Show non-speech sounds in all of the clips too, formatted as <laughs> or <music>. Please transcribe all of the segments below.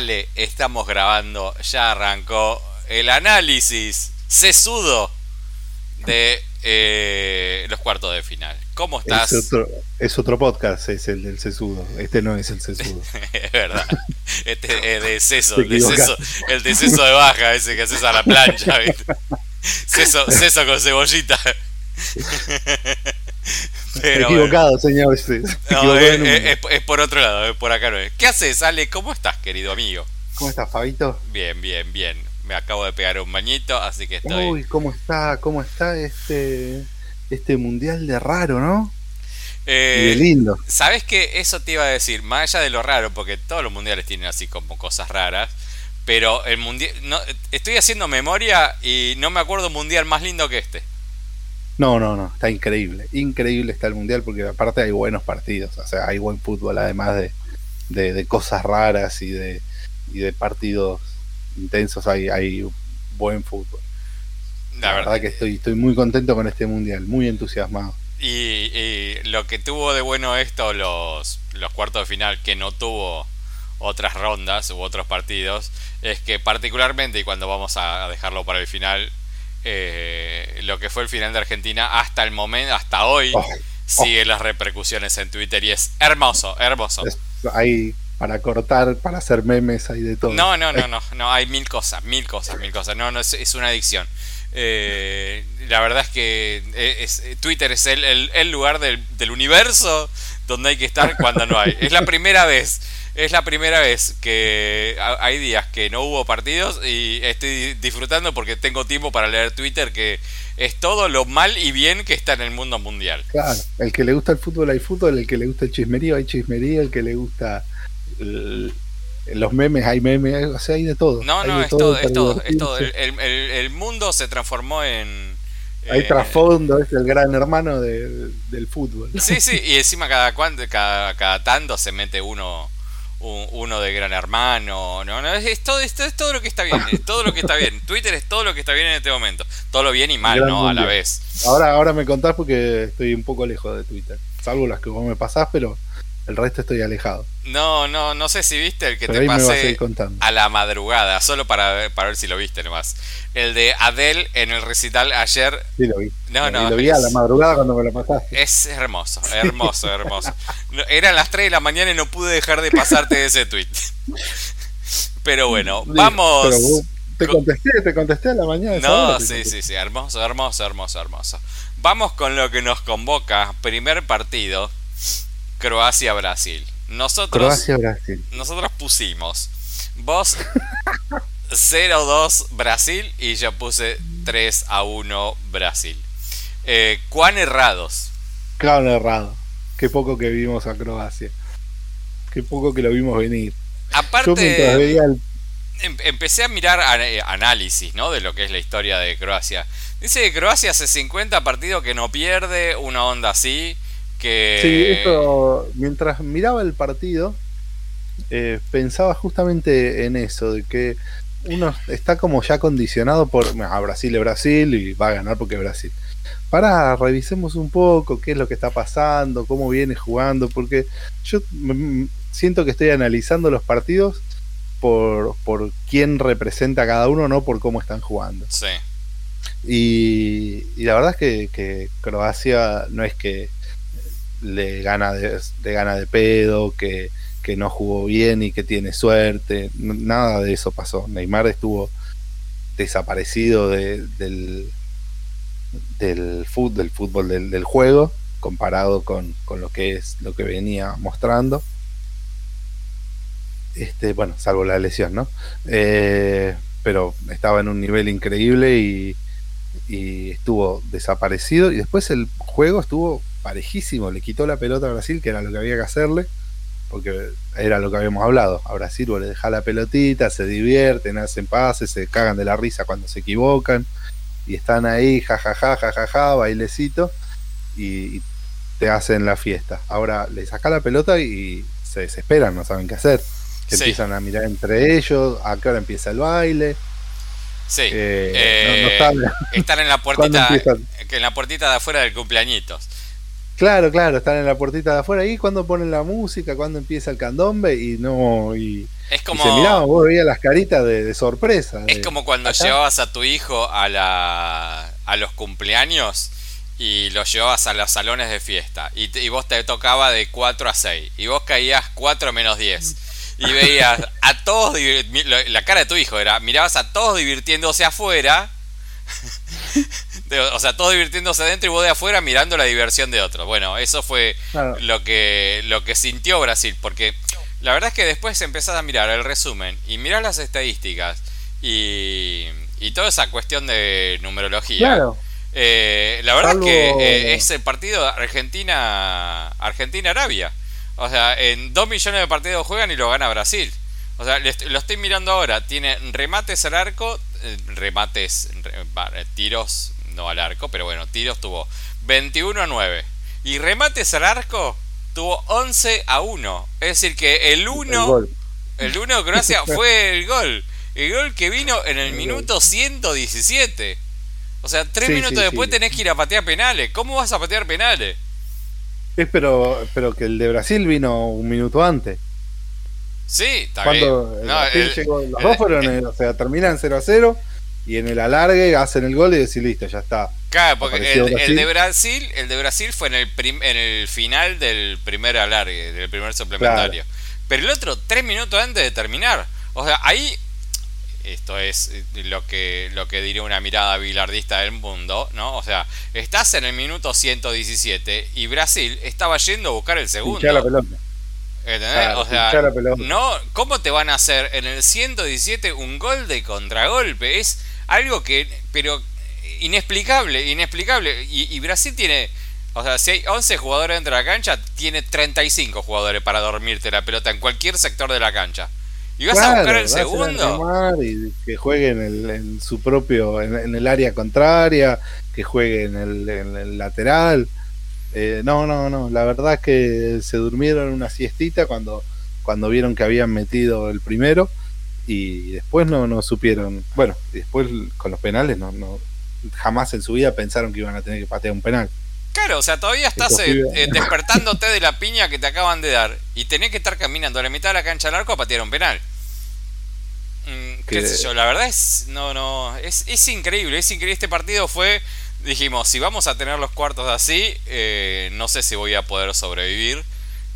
Ale, estamos grabando, ya arrancó el análisis sesudo de eh, los cuartos de final. ¿Cómo estás? Es otro, es otro podcast, es el del sesudo. Este no es el sesudo. <laughs> es verdad. Este es de <laughs> seso, Te el de seso, el de seso de baja, ese que haces a la plancha. ¿viste? Seso, seso con cebollita. <laughs> <laughs> Pero equivocado, señor. Se, se No, equivocó de es, número. es- es por otro lado, es por acá no es. ¿Qué haces, Ale? ¿Cómo estás, querido amigo? ¿Cómo estás, Fabito? Bien, bien, bien. Me acabo de pegar un bañito, así que estoy. Uy, ¿cómo está? ¿Cómo está este este mundial de raro, no? y de Eh, lindo. ¿Sabes qué? Eso te iba a decir, más allá de lo raro, porque todos los mundiales tienen así como cosas raras, pero el mundial... No, estoy haciendo memoria y no me acuerdo un mundial más lindo que este. No, no, no, está increíble. Increíble está el mundial porque aparte hay buenos partidos, o sea, hay buen fútbol además de, de, de cosas raras y de, y de partidos intensos, hay, hay buen fútbol. La, verdad. que estoy, estoy muy contento con este mundial, muy entusiasmado. Y, y lo que tuvo de bueno esto, los, los cuartos de final, que no tuvo otras rondas u otros partidos, es que particularmente, y cuando vamos a dejarlo para el final, eh, lo que fue el final de Argentina hasta el momento, hasta hoy, Oh, sigue las repercusiones en Twitter y es hermoso, hermoso. hay para cortar, para hacer memes, hay de todo. No, no, no, no, no, hay mil cosas, mil cosas, mil cosas. No, no, es, es una adicción. Eh, la verdad es que es- es- Twitter es el, el- el lugar del, del universo donde hay que estar cuando no hay. Es la primera vez, es la primera vez que ha- hay días que no hubo partidos y estoy disfrutando porque tengo tiempo para leer Twitter que es todo lo mal y bien que está en el mundo mundial. Claro, el que le gusta el fútbol hay fútbol, el que le gusta el chismerío hay chismerío, el que le gusta el- los memes hay memes, o sea, hay de todo. No, no, es todo, es todo, es todo. El, mundo se transformó en... Hay eh, trasfondo, es el gran hermano de- del fútbol. Sí, sí, y encima cada cada, cada tanto se mete uno un- uno de Gran Hermano, no, no, es, es todo, es, es todo lo que está bien, es todo lo que está bien. <laughs> Twitter es todo lo que está bien en este momento, todo lo bien y mal, Gran ¿no? A la vez. Ahora, ahora me contás porque estoy un poco lejos de Twitter. Salvo las que vos me pasás, pero el resto estoy alejado. No, no, no sé si viste el que pero te a pasé a la madrugada, solo para ver, para ver si lo viste nomás. El de Adele en el recital ayer, Sí, lo vi. no, no, lo vi a la madrugada cuando me lo pasaste. Es hermoso, hermoso, hermoso. No, Eran las 3 de la mañana y no pude dejar de pasarte ese tweet. Pero bueno, Sí, vamos. pero vos- te con- contesté, te contesté a la mañana. No, sí, sí, sí, hermoso, hermoso, hermoso, hermoso. Vamos con lo que nos convoca. Primer partido, Croacia-Brasil. Nosotros, Croacia-Brasil. nosotros pusimos vos <laughs> 0-2 Brasil y yo puse 3 a 1 Brasil. Eh, ¿Cuán errados? Claro, errado. Qué poco que vimos a Croacia. Qué poco que lo vimos venir. Yo mientras Aparte, veía el em- empecé a mirar eh, análisis ¿no? de lo que es la historia de Croacia. Dice que Croacia hace 50 partidos que no pierde, una onda así. Que... Sí, eso, mientras miraba el partido, eh, pensaba justamente en eso, de que uno está como ya condicionado por, a Brasil es Brasil y va a ganar porque es Brasil. Para, revisemos un poco qué es lo que está pasando, cómo viene jugando, porque yo siento que estoy analizando los partidos por, por quién representa a cada uno, no por cómo están jugando. Sí. Y, y la verdad es que, que Croacia no es que le gana de, gana de pedo, que, que no jugó bien y que tiene suerte. Nada de eso pasó. Neymar estuvo desaparecido de- del, del, fútbol del, del juego comparado con, con lo que es lo que venía mostrando. Este, bueno, salvo la lesión, ¿no? Eh, pero estaba en un nivel increíble y, y estuvo desaparecido y después el juego estuvo parejísimo, le quitó la pelota a Brasil, que era lo que había que hacerle, porque era lo que habíamos hablado, a Brasil vos le dejás la pelotita, se divierten, hacen pases, se cagan de la risa cuando se equivocan, y están ahí, jajaja, jajaja, bailecito, y, y te hacen la fiesta. Ahora le sacás la pelota y se desesperan, no saben qué hacer. Se Sí. empiezan a mirar entre ellos, a qué hora empieza el baile. Sí. eh, Eh, no, no saben Están en la <laughs> puertita, en la puertita de afuera del cumpleañitos. Claro, claro, están en la puertita de afuera. ¿Y cuando ponen la música? cuando empieza el candombe? Y no. Y, es como. se miraba, vos veías las caritas de, sorpresa. Es como cuando llevabas a tu hijo a, la, a los cumpleaños y los llevabas a los salones de fiesta. Y, y vos te tocaba de 4 a 6. Y vos caías 4 menos 10. Y veías a todos. La cara de tu hijo era: mirabas a todos divirtiéndose afuera o sea, todos divirtiéndose adentro y vos de afuera mirando la diversión de otros. Bueno, eso fue lo, que, lo que sintió Brasil, porque la verdad es que después empezás a mirar el resumen y mirás las estadísticas y, y toda esa cuestión de numerología. Eh, la verdad es que eh, es el partido Argentina Argentina-Arabia. O sea, en dos millones de partidos juegan y lo gana Brasil. O sea, lo estoy mirando ahora. Tiene remates al arco, eh, remates, tiros, no al arco, pero bueno, tiros tuvo 21 a 9. Y remates al arco tuvo 11 a 1. Es decir, que el 1, el 1 de Croacia <laughs> fue el gol. El gol que vino en el minuto 117. O sea, tres minutos después tenés que ir a patear penales. ¿Cómo vas a patear penales? Es pero, pero que el de Brasil vino un minuto antes. Sí, está Cuando bien. llegó, los dos fueron, o sea, terminan 0 a 0 y en el alargue hacen el gol y decís listo, ya está. Claro, porque el, de Brasil, el de Brasil fue en el en el final del primer alargue, del primer suplementario. Pero el otro tres minutos antes de terminar. O sea, ahí esto es lo que lo que diría una mirada bilardista del mundo, ¿no? O sea, estás en el minuto 117 y Brasil estaba yendo a buscar el segundo. la pelota o sea, no, ¿cómo te van a hacer en el 117 un gol de contragolpe? Es algo que, pero inexplicable, inexplicable. Y, Brasil tiene, o sea, si hay 11 jugadores dentro de la cancha, tiene 35 jugadores para dormirte la pelota en cualquier sector de la cancha. ¿Y vas a buscar el segundo? Y que juegue en, el, en su propio, en, el área contraria, que juegue en el, en el lateral. Eh, no, no, no. La verdad es que se durmieron una siestita cuando, cuando vieron que habían metido el primero y después no, no supieron. Bueno, después con los penales no, no jamás en su vida pensaron que iban a tener que patear un penal. Claro, o sea, todavía estás eh, eh, despertándote de la piña que te acaban de dar y tenés que estar caminando a la mitad de la cancha del arco a patear un penal. Mm, qué sé yo, la verdad es no no es, es increíble, es increíble este partido fue dijimos, si vamos a tener los cuartos así, eh, no sé si voy a poder sobrevivir.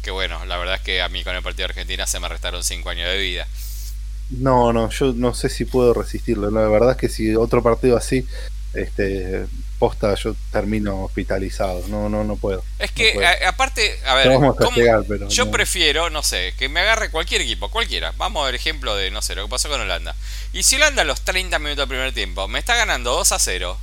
Que bueno, la verdad es que a mí con el partido de Argentina se me restaron 5 años de vida. No, no, yo no sé si puedo resistirlo. La verdad es que si otro partido así, este, posta, yo termino hospitalizado. No, no, no puedo. Es que, aparte, a ver, yo prefiero, no sé, que me agarre cualquier equipo, cualquiera. Vamos a ver ejemplo de, no sé, lo que pasó con Holanda. Y si Holanda a los 30 minutos del primer tiempo me está ganando 2 a 0,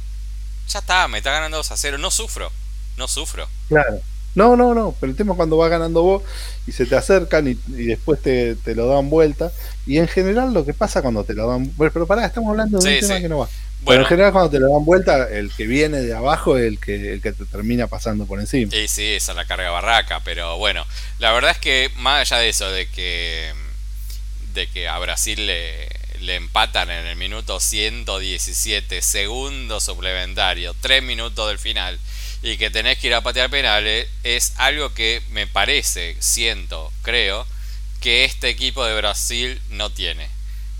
ya está, me está ganando 2 a 0, no sufro, no sufro. Claro. No, no, no, pero el tema es cuando vas ganando vos y se te acercan y, después te, lo dan vuelta. Y en general lo que pasa cuando te lo dan pero pará, estamos hablando de un tema que no va. Bueno, pero en general cuando te lo dan vuelta, el que viene de abajo es el que, el que te termina pasando por encima. Sí, sí, esa es la carga barraca, pero bueno, la verdad es que más allá de eso, de que, de que a Brasil le, le empatan en el minuto 117, segundo suplementario, 3 minutos del final, y que tenés que ir a patear penales, es algo que me parece, siento, creo, que este equipo de Brasil no tiene.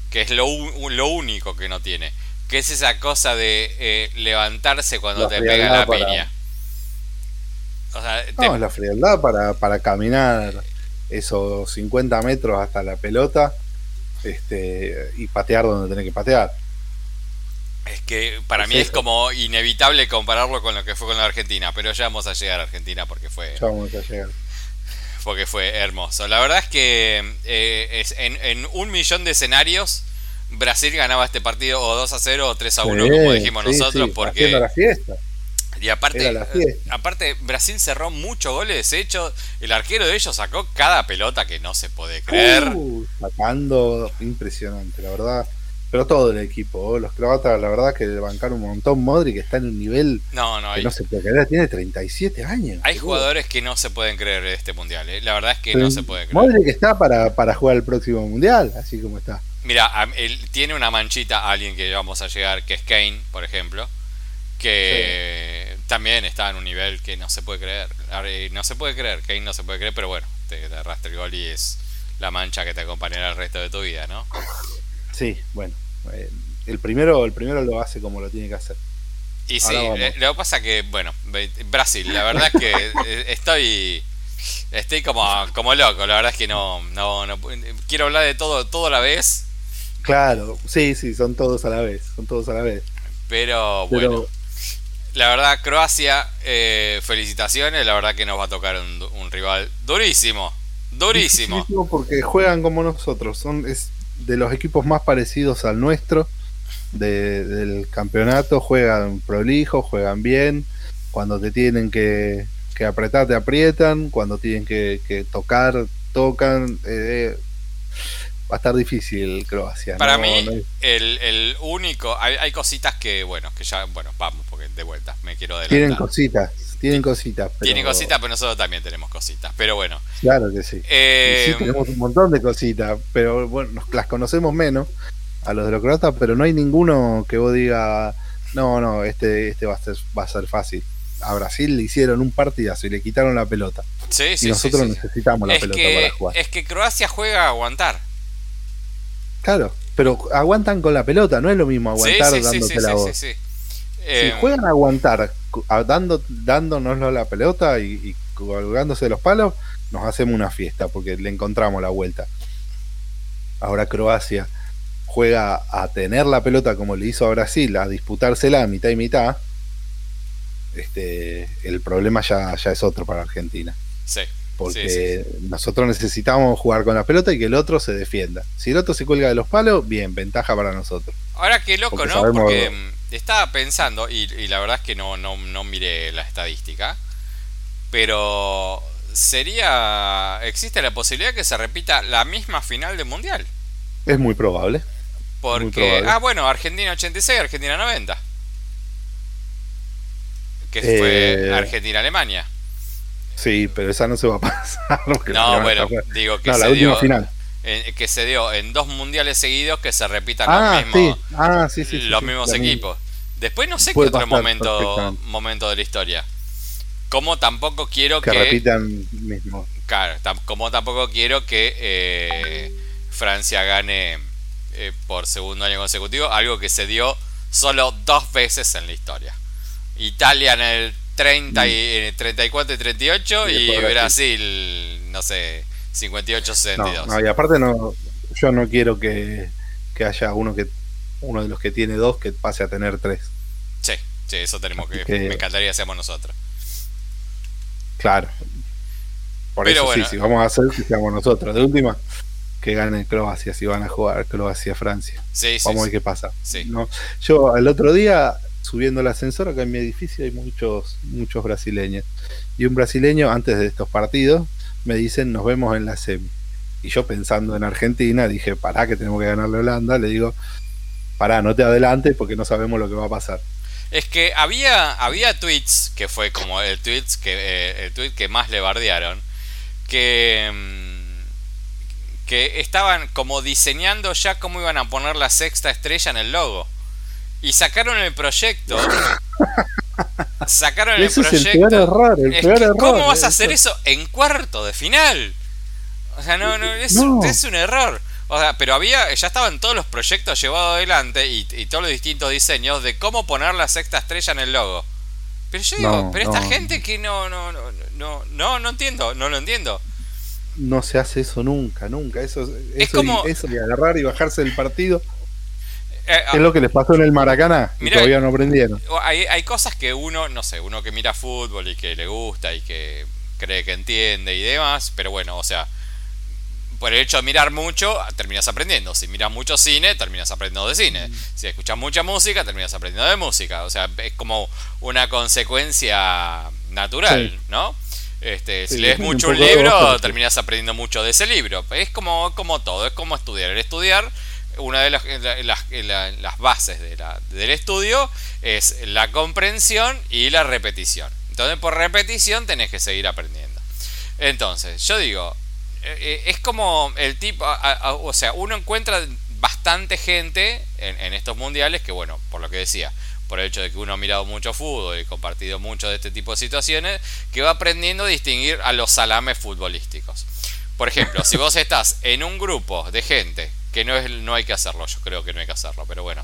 Que es lo, lo único que no tiene. Que es esa cosa de eh, levantarse cuando te pega la piña. O sea, no, la frialdad para, para caminar esos 50 metros hasta la pelota este, y patear donde tiene que patear. Es que para mí es como inevitable compararlo con lo que fue con la Argentina, pero ya vamos a llegar a Argentina porque fue. Porque fue hermoso. La verdad es que eh, es, en, un millón de escenarios Brasil ganaba este partido o 2 a 0 o 3 a 1, como dijimos nosotros, porque. La fiesta. Y aparte, eh, aparte, Brasil cerró muchos goles. De hecho, el arquero de ellos sacó cada pelota que no se puede creer. Uh, sacando, impresionante, la verdad. Pero todo el equipo, los croatas, la verdad que bancaron un montón. Modric está en un nivel no, no, que no se puede creer. Tiene 37 años. Hay jugadores que no se pueden creer en este mundial. ¿eh? La verdad es que no se puede creer. Modric está para, para jugar el próximo mundial, así como está. Mira, él tiene una manchita alguien que vamos a llegar, que es Kane, por ejemplo que también está en un nivel que no se puede creer. No se puede creer, Kane no se puede creer, pero bueno, te, te arrastra el gol y es la mancha que te acompañará el resto de tu vida, ¿no? Sí, bueno. Eh, el primero, el primero lo hace como lo tiene que hacer. Y sí, eh, lo que pasa que, bueno, Brasil, la verdad es que eh, estoy estoy como, como loco, la verdad es que no, no, no quiero hablar de todo, todo a la vez. Claro, sí, sí, son todos a la vez, son todos a la vez. Pero, bueno, la verdad, Croacia, felicitaciones, la verdad que nos va a tocar un, un rival durísimo, durísimo. Porque juegan como nosotros, son es de los equipos más parecidos al nuestro del campeonato, juegan prolijo, juegan bien, cuando te tienen que, que apretar te aprietan, cuando tienen que, tocar, tocan. Eh, va a estar difícil Croacia. Para mí, el, el, único, hay, hay, cositas que, bueno, que ya, bueno, vamos, porque de vuelta, me quiero adelantar. Tienen cositas, tienen cositas. Pero... Tienen cositas, pero nosotros también tenemos cositas, pero bueno. Claro que sí. Eh... sí tenemos un montón de cositas, pero bueno, las conocemos menos a los de los croatas, pero no hay ninguno que vos diga, no, no, este, este va, a ser, va a ser fácil. A Brasil le hicieron un partidazo y le quitaron la pelota. Sí, sí, y nosotros necesitamos la es pelota que, para jugar. Es que Croacia juega a aguantar. Claro, pero aguantan con la pelota, no es lo mismo aguantar dándote la voz. Si eh, juegan a aguantar dando, dándonos la pelota y, y colgándose los palos, nos hacemos una fiesta porque le encontramos la vuelta. Ahora Croacia juega a tener la pelota como le hizo a Brasil, a disputársela mitad y mitad, este, el problema ya, ya es otro para Argentina. Sí. Porque nosotros necesitamos jugar con la pelota y que el otro se defienda. Si el otro se cuelga de los palos, bien, ventaja para nosotros. Ahora qué loco, ¿no? Porque estaba pensando, y, la verdad es que no, no, no miré la estadística, pero sería. existe la posibilidad que se repita la misma final del mundial. Es muy probable. Porque. Ah, bueno, Argentina 86, Argentina 90. Que fue Eh, Argentina-Alemania. Sí, pero esa no se va a <laughs> pasar. No, la bueno, digo que No, la se última dio. final. Eh, que se dio en dos mundiales seguidos que se repitan Ah, los mismos, sí. Ah, sí, sí, sí, los mismos equipos. Después no sé qué otro momento, momento de la historia. Como tampoco quiero Que que. repitan mismo. Claro, como tampoco quiero que eh, Francia gane eh, por segundo año consecutivo, algo que se dio solo dos veces en la historia. Italia en el 30 y, en el 34 y 38 Y Brasil, no sé, 58 62. No, no, y aparte no, yo no quiero que, que haya uno que uno de los que tiene dos que pase a tener tres. Sí, sí, eso tenemos que, que- me encantaría que seamos nosotros. Claro. Por Pero eso bueno. sí, si vamos a hacer que seamos nosotros. De última, que gane Croacia si van a jugar Croacia-Francia. Sí, sí, Vamos a ver qué pasa. Sí. No, yo el otro día, subiendo el ascensor acá en mi edificio, hay muchos, muchos brasileños. Y un brasileño, antes de estos partidos, me dicen, nos vemos en la semi. Y yo pensando en Argentina, dije, pará que tenemos que ganarle a Holanda. Le digo, pará, no te adelantes porque no sabemos lo que va a pasar. Es que había, había tweets, que fue como el, tweets que, eh, el tweet que más le bardearon, que, mm, que estaban como diseñando ya cómo iban a poner la sexta estrella en el logo. Y sacaron el proyecto. <laughs> sacaron el Ese es el proyecto. peor error, el Es peor que, error. ¿Cómo vas a Eso- hacer eso en cuarto de final? O sea, no, no, es, No. es un error. O sea, pero había, ya estaban todos los proyectos llevados adelante y, y todos los distintos diseños de cómo poner la sexta estrella en el logo. Pero yo digo, No, pero esta gente que no, no, no, no, no, no entiendo, no lo entiendo. No se hace eso nunca, nunca. Eso, Es como- y, eso de agarrar y bajarse del partido. Eh, Es lo que les pasó en el Maracaná y Mirá- todavía no aprendieron. hay, hay cosas que uno, no sé, uno que mira fútbol y que le gusta y que cree que entiende y demás, pero bueno, o sea, por el hecho de mirar mucho, terminas aprendiendo. Si miras mucho cine, terminas aprendiendo de cine. Mm. Si escuchas mucha música, terminas aprendiendo de música. O sea, es como una consecuencia natural, Sí. ¿no? Este, si Sí, lees un mucho un de libro, terminas aprendiendo mucho de ese libro. Es como, como todo, es como estudiar. El estudiar, una de las, la- las- la- las bases del estudio es la comprensión y la repetición. Entonces, por repetición tenés que seguir aprendiendo. Entonces, yo digo, eh, eh, es como el tipo, o sea, uno encuentra bastante gente en, en estos mundiales que, bueno, por lo que decía, por el hecho de que uno ha mirado mucho fútbol y compartido mucho de este tipo de situaciones, que va aprendiendo a distinguir a los salames futbolísticos. Por ejemplo, si vos estás en un grupo de gente, que no, es, no hay que hacerlo, yo creo que no hay que hacerlo, pero bueno,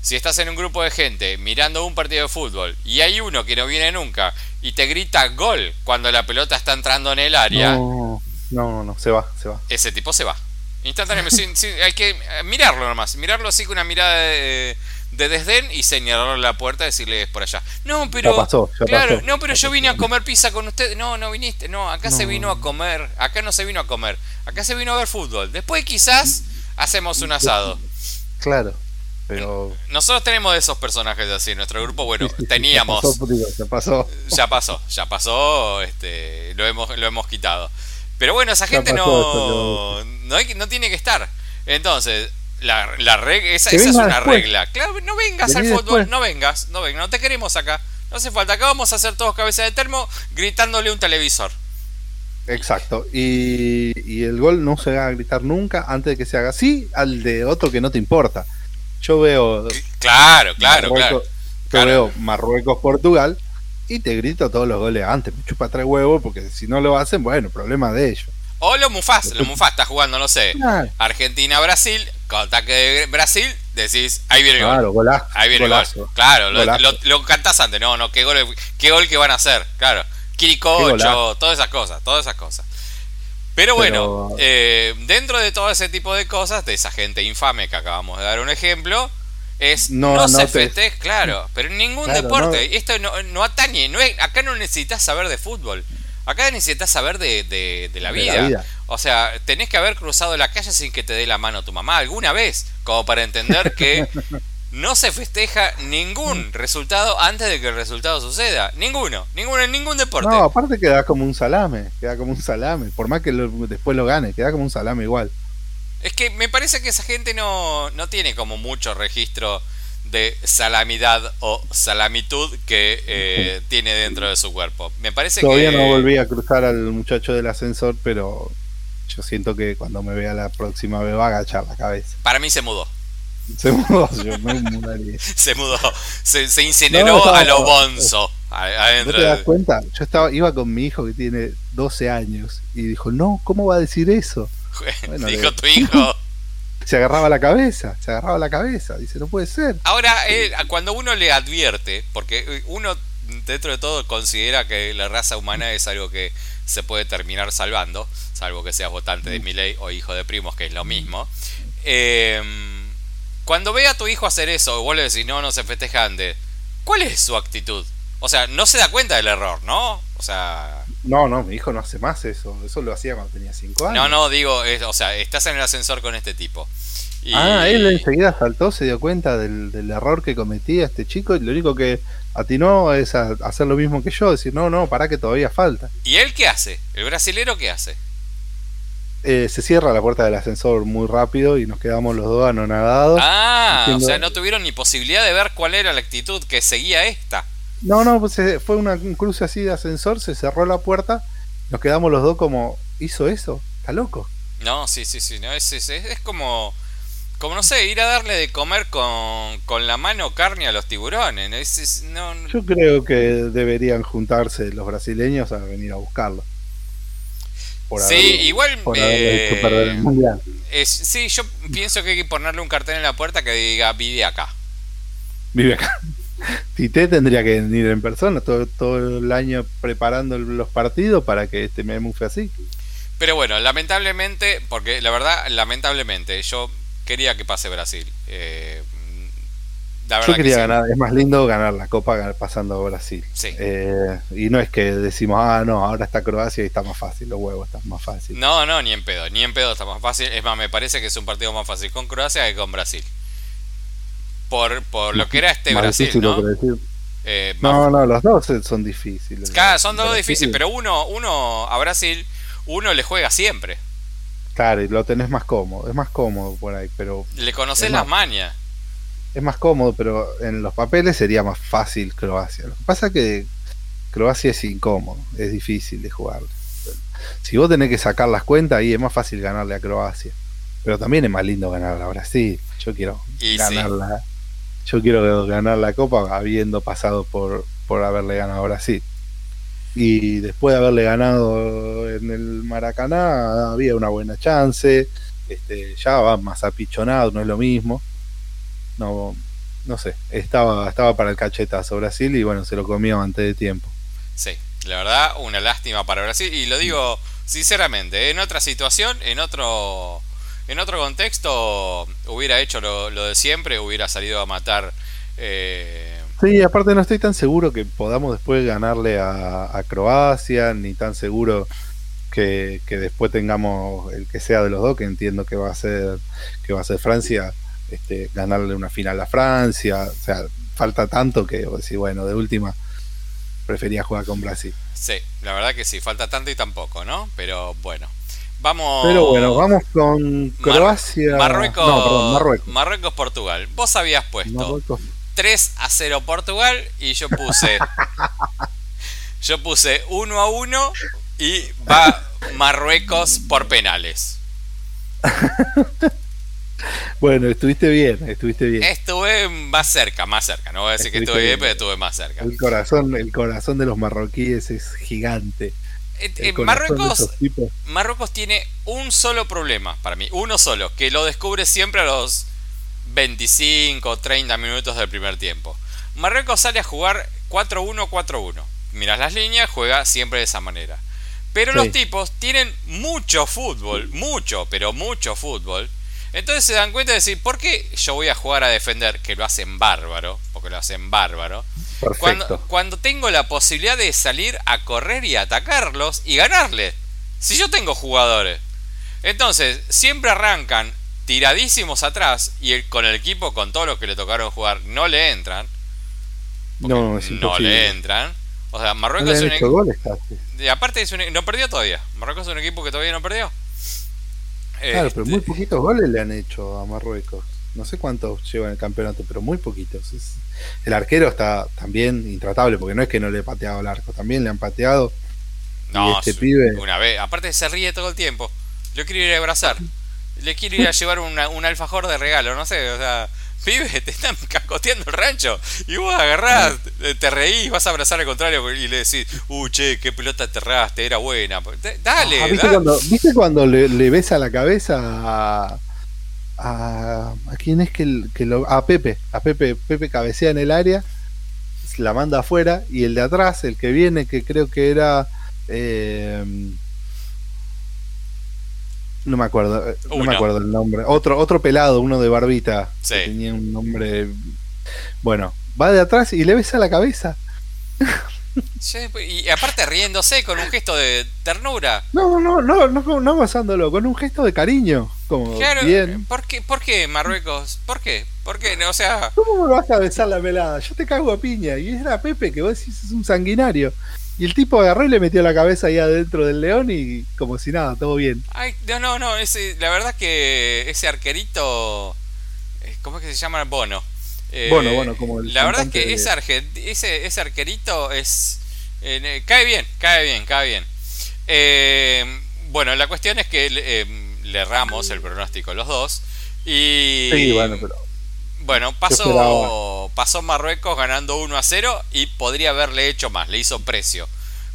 si estás en un grupo de gente mirando un partido de fútbol y hay uno que no viene nunca y te grita gol cuando la pelota está entrando en el área, No, no, no, se va, se va. ese tipo se va. Instantáneamente, sin- sin- hay que mirarlo nomás, mirarlo así con una mirada de, de desdén y señalarle la puerta y decirle es por allá. No, pero. Ya pasó, ya claro, pasó. no, pero yo vine a comer pizza con usted. No, no viniste. No, acá se No. vino a comer. Acá no se vino a comer. Acá se vino a ver fútbol. Después quizás hacemos un asado. Claro, pero. Nosotros tenemos esos personajes así. En nuestro grupo, bueno, teníamos. Se pasó. Ya pasó, ya pasó, este, lo hemos, lo hemos quitado. Pero bueno, esa Ya gente no, no, hay no tiene que estar. Entonces, la, la reg- esa, esa es una después. regla. Claro, no vengas Vení al fútbol, después. no vengas, no vengas, no te queremos acá. No hace falta, acá vamos a hacer todos cabeza de termo gritándole un televisor. Exacto. Y, y el gol no se va a gritar nunca antes de que se haga así al de otro que no te importa. Yo veo. Claro, claro, Marruecos, claro. Yo Claro. veo Marruecos-Portugal y te grito todos los goles antes. Me chupa tres huevos porque si no lo hacen, bueno, problema de ellos. O lo Mufás, lo Mufás está jugando, no sé, Argentina-Brasil, ataque de Brasil, decís, ahí viene el gol. claro, golazo. Ahí viene golazo. el gol. Claro, lo, lo, lo cantás antes. No, no, qué gol, qué gol que van a hacer. Claro. Quiricocho, todas esas cosas, todas esas cosas. Pero bueno, Pero- eh, dentro de todo ese tipo de cosas, de esa gente infame que acabamos de dar un ejemplo, es no, No, se te- festeja, claro, <laughs> pero en ningún Claro, deporte. Esto no, no atañe, no es, acá no necesitas saber de fútbol. Acá necesitas saber de, de- de la, De vida. la vida. O sea, tenés que haber cruzado la calle sin que te dé la mano tu mamá alguna vez, como para entender que <laughs> no se festeja ningún resultado antes de que el resultado suceda. Ninguno, ninguno en ningún deporte. No, aparte queda como un salame. Queda como un salame. Por más que lo- después lo gane, queda como un salame igual. Es que me parece que esa gente no, no tiene como mucho registro de salamidad o salamitud que eh, <laughs> tiene dentro de su cuerpo. Me parece Todavía que... no volví a cruzar al muchacho del ascensor, pero yo siento que cuando me vea la próxima vez va a agachar la cabeza. Para mí se mudó. <laughs> Se mudó, yo me mudaría. Se mudó. Se, se incineró No, a lo bonzo. ¿No te das cuenta? Yo estaba, iba con mi hijo que tiene 12 años y dijo, no, ¿cómo va a decir eso? <laughs> Bueno, Dijo tu hijo. <laughs> Se agarraba la cabeza, se agarraba la cabeza. Dice, no puede ser. Ahora, él, cuando uno le advierte, porque uno dentro de todo considera que la raza humana es algo que se puede terminar salvando, salvo que seas votante de Milei o hijo de primos, que es lo mismo. Eh, cuando ve a tu hijo hacer eso, vos le decís, no, no se festeja antes, ¿cuál es su actitud? O sea, no se da cuenta del error, ¿no? O sea, No, no, mi hijo no hace más eso. Eso lo hacía cuando tenía 5 años. no, no, digo, es- o sea, estás en el ascensor con este tipo. Y- Ah, él enseguida saltó, se dio cuenta del, del error que cometía este chico y lo único que atinó es a, hacer lo mismo que yo, decir, no, no, para que todavía falta. ¿Y él qué hace? ¿El brasilero qué hace? Eh, se cierra la puerta del ascensor muy rápido y nos quedamos los dos anonadados. Ah, Diciendo- o sea, no tuvieron ni posibilidad de ver cuál era la actitud que seguía esta. No, no, pues eh, fue una, un cruce así de ascensor, se cerró la puerta, nos quedamos los dos como, ¿hizo eso? ¿Está loco? No, sí, sí, sí, no, es, es, es como, como no sé, ir a darle de comer con, con la mano carne a los tiburones. ¿no? Es- es- no, no- Yo creo que deberían juntarse los brasileños a venir a buscarlo. Por sí, haberlo- igual, por eh, es, sí, yo pienso que hay que ponerle un cartel en la puerta que diga vive acá. Vive acá. <laughs> Tite tendría que venir en persona todo, todo el año preparando los partidos para que este meme fue así. Pero bueno, lamentablemente, porque la verdad, lamentablemente, yo quería que pase Brasil. Eh, la Yo que quería sí. ganar, es más lindo ganar la Copa pasando a Brasil. Sí. Eh, y no es que decimos, ah, no, ahora está Croacia y está más fácil, los huevos están más fácil. No, no, ni en pedo, ni en pedo está más fácil. Es más, me parece que es un partido más fácil con Croacia que con Brasil. Por, por lo que era este Más Brasil, difícil ¿no? lo decir. Eh, No, no, los dos son difíciles. Claro, son dos Brasil- difíciles, pero uno, uno a Brasil, uno le juega siempre. Claro, y lo tenés más cómodo, es más cómodo por ahí, pero Le conoces Es las mañas. Es más cómodo, pero en los papeles sería más fácil Croacia. Lo que pasa es que Croacia es incómodo, es difícil de jugar. Si vos tenés que sacar las cuentas, ahí es más fácil ganarle a Croacia. Pero también es más lindo ganar a Brasil. Yo quiero Y sí. ganarla. yo quiero ganar la Copa habiendo pasado por, por haberle ganado a Brasil. Y después de haberle ganado en el Maracaná, había una buena chance. Este, ya va más apichonado, no es lo mismo. No, no sé, estaba, estaba para el cachetazo Brasil y bueno, se lo comió antes de tiempo. Sí, la verdad, una lástima para Brasil. Y lo digo sinceramente, en otra situación, en otro, en otro contexto, hubiera hecho lo, de siempre, hubiera salido a matar. Eh... Sí, aparte no estoy tan seguro que podamos después ganarle a, Croacia, ni tan seguro que, después tengamos el que sea de los dos, que entiendo que va a ser, que va a ser Francia, este, ganarle una final a Francia. O sea, falta tanto que decir, bueno, de última prefería jugar con Brasil. Sí, la verdad que sí, falta tanto y tampoco, ¿no? Pero bueno. Vamos. Pero bueno, vamos con Croacia. Marruecos, no, perdón, Marruecos. Marruecos, Portugal. Vos habías puesto 3 a 0 Portugal y yo puse. <laughs> yo puse 1 a 1 y va Marruecos por penales. <laughs> Bueno, estuviste bien, estuviste bien. Estuve más cerca, más cerca. No voy a decir que estuve bien, pero estuve más cerca. El corazón, el corazón de los marroquíes es gigante. Eh, eh, Marruecos, Marruecos tiene un solo problema para mí, uno solo, que lo descubre siempre a los 25 o 30 minutos del primer tiempo. Marruecos sale a jugar 4-1, 4-1. Miras las líneas, juega siempre de esa manera. Pero los tipos tienen mucho fútbol, mucho, pero mucho fútbol. Entonces se dan cuenta de decir, ¿por qué yo voy a jugar a defender? Que lo hacen bárbaro, porque lo hacen bárbaro. Cuando, cuando tengo la posibilidad de salir a correr y atacarlos y ganarles. Si yo tengo jugadores. Entonces, siempre arrancan tiradísimos atrás y el, con el equipo, con todos los que le tocaron jugar, no le entran. No, no le entran. O sea, Marruecos es un equipo. Y aparte, es un, e-, no perdió todavía. Marruecos es un equipo que todavía no perdió. Claro, pero muy este, poquitos goles le han hecho a Marruecos. No sé cuántos llevan el campeonato, pero muy poquitos. el arquero está también intratable, porque no es que no le he pateado el arco, también le han pateado. No, este pibe... una vez. Aparte se ríe todo el tiempo. Yo quiero ir a abrazar. Le quiero ir a <laughs> llevar un alfajor de regalo, no sé, o sea, pibe, <laughs> te están cacoteando el rancho. Y vos agarrás, te reís, vas a abrazar al contrario y le decís, uh, che, qué pelota aterraste, era buena. Dale, ah, ¿viste, Cuando, ¿viste cuando le, le besa la cabeza a, a, a quién es que, que lo. A Pepe, a Pepe, Pepe cabecea en el área, la manda afuera y el de atrás, el que viene, que creo que era. Eh, no me acuerdo, eh, no me acuerdo el nombre. Otro, otro pelado, uno de barbita. tenía un nombre. Bueno, va de atrás y le besa la cabeza. y aparte riéndose con un gesto de ternura. No, no, no, no, no basándolo, con un gesto de cariño. Como bien. ¿por qué, ¿por qué Marruecos? ¿Por qué? ¿Por qué? O sea. ¿Cómo me vas a besar la pelada? Yo te cago a piña. Y era Pepe, que vos decís es un sanguinario. Y el tipo agarró y le metió la cabeza ahí adentro del león y como si nada, todo bien. Ay, no, no, no, ese, la verdad que ese arquerito, eh, ¿cómo es que se llama? Bono. Eh, bueno, bueno, como La verdad es que ese, ese, ese, arquerito es... Eh, cae bien, cae bien, cae bien. bueno, la cuestión es que le erramos el pronóstico los dos. Y... Sí, bueno, pero... Bueno, pasó, pasó Marruecos ganando 1 a 0 y podría haberle hecho más, le hizo precio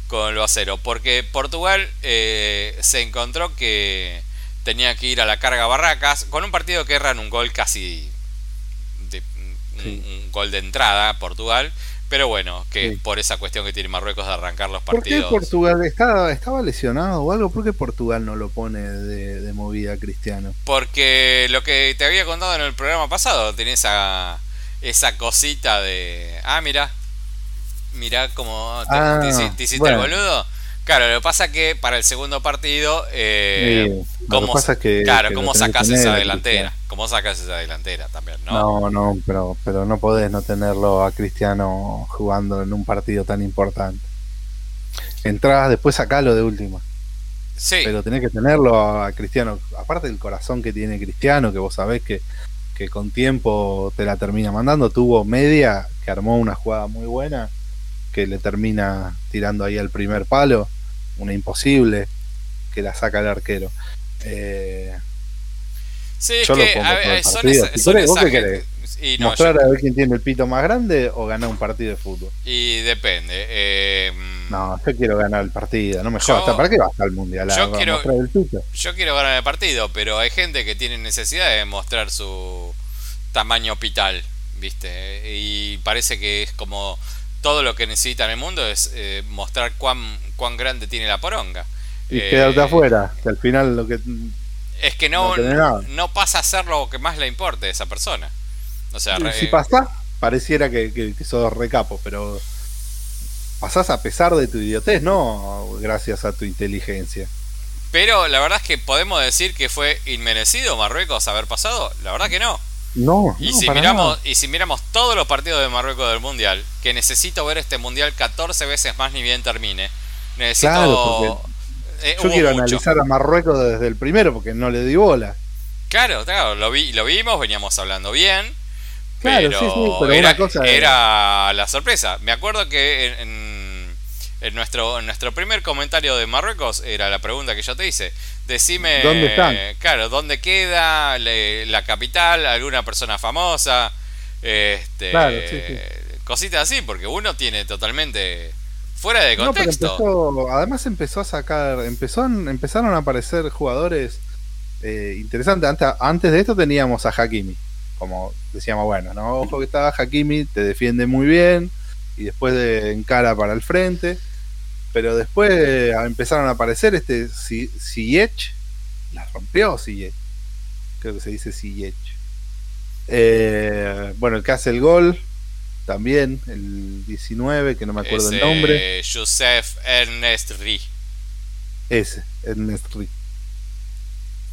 con lo a 0, porque Portugal eh, se encontró que tenía que ir a la carga Barracas con un partido que erran un gol casi de, un, gol de entrada Portugal pero bueno, que por esa cuestión que tiene Marruecos de arrancar los partidos. ¿Por qué Portugal estaba, estaba lesionado o algo? ¿Por qué Portugal no lo pone de, movida Cristiano? Porque lo que te había contado en el programa pasado, tenía esa, esa cosita de. Ah, mira. Mira cómo te, ah, hiciste el boludo. Claro, lo que pasa que para el segundo partido, eh, ¿cómo, claro, ¿cómo sacas esa delantera? ¿Cómo sacas esa delantera también? No, no, no pero, pero no podés no tenerlo a Cristiano jugando en un partido tan importante. Entrás, después sacalo de última. Sí. Pero tenés que tenerlo a Cristiano. Aparte del corazón que tiene Cristiano, que vos sabés que, que con tiempo te la termina mandando. Tuvo media, que armó una jugada muy buena que le termina tirando ahí al primer palo, una imposible que la saca el arquero. Eh, sí, es que son, esas, Y no, ¿Mostrar yo- a ver quién tiene el pito más grande o ganar un partido de fútbol? y depende. eh, No, yo quiero ganar el partido, no me Yo- jodas. ¿Para qué vas al mundial? a- yo a quiero- mostrar el pito? Yo quiero ganar el partido, pero hay gente que tiene necesidad de mostrar su tamaño pital, ¿viste? Y parece que es como todo lo que necesita en el mundo es eh, mostrar cuán, cuán grande tiene la poronga. Y Eh, quedarte afuera, que al final lo que. Es que no, No no pasa a ser lo que más le importe a esa persona. O sea, re- Si pasás, pareciera que, que, que sos recapo, pero. Pasás a pesar de tu idiotez, no gracias a tu inteligencia. pero la verdad es que podemos decir que fue inmerecido Marruecos haber pasado. La verdad que no. No, Y no, si miramos nada. y si miramos todos los partidos de Marruecos del Mundial, que necesito ver este Mundial 14 veces más ni bien termine. Necesito Claro, eh, Yo quiero mucho. analizar a Marruecos desde el primero porque no le di bola. Claro, claro, lo vi lo vimos, veníamos hablando bien. Claro, pero, sí, sí, pero era, una cosa era la sorpresa. Me acuerdo que en, en- en nuestro en nuestro primer comentario de Marruecos era la pregunta que yo te hice. Decime, ¿Dónde están? claro, dónde queda Le- la capital, alguna persona famosa, este, Claro, sí, sí. cositas así, porque uno tiene totalmente fuera de No, pero contexto. empezó, además empezó a sacar, empezó, empezaron a aparecer jugadores eh, interesantes. Antes, antes de esto teníamos a Hakimi, como decíamos, bueno, no, ojo que estaba Hakimi, te defiende muy bien y después de encara para el frente. Pero después eh, empezaron a aparecer este Si- Ziyech, la rompió Ziyech, creo que se dice Ziyech. Eh, bueno, el que hace el gol también, el 19, que no me acuerdo el nombre. Youssef Ernest Ri. Ese, Ernest. Dif-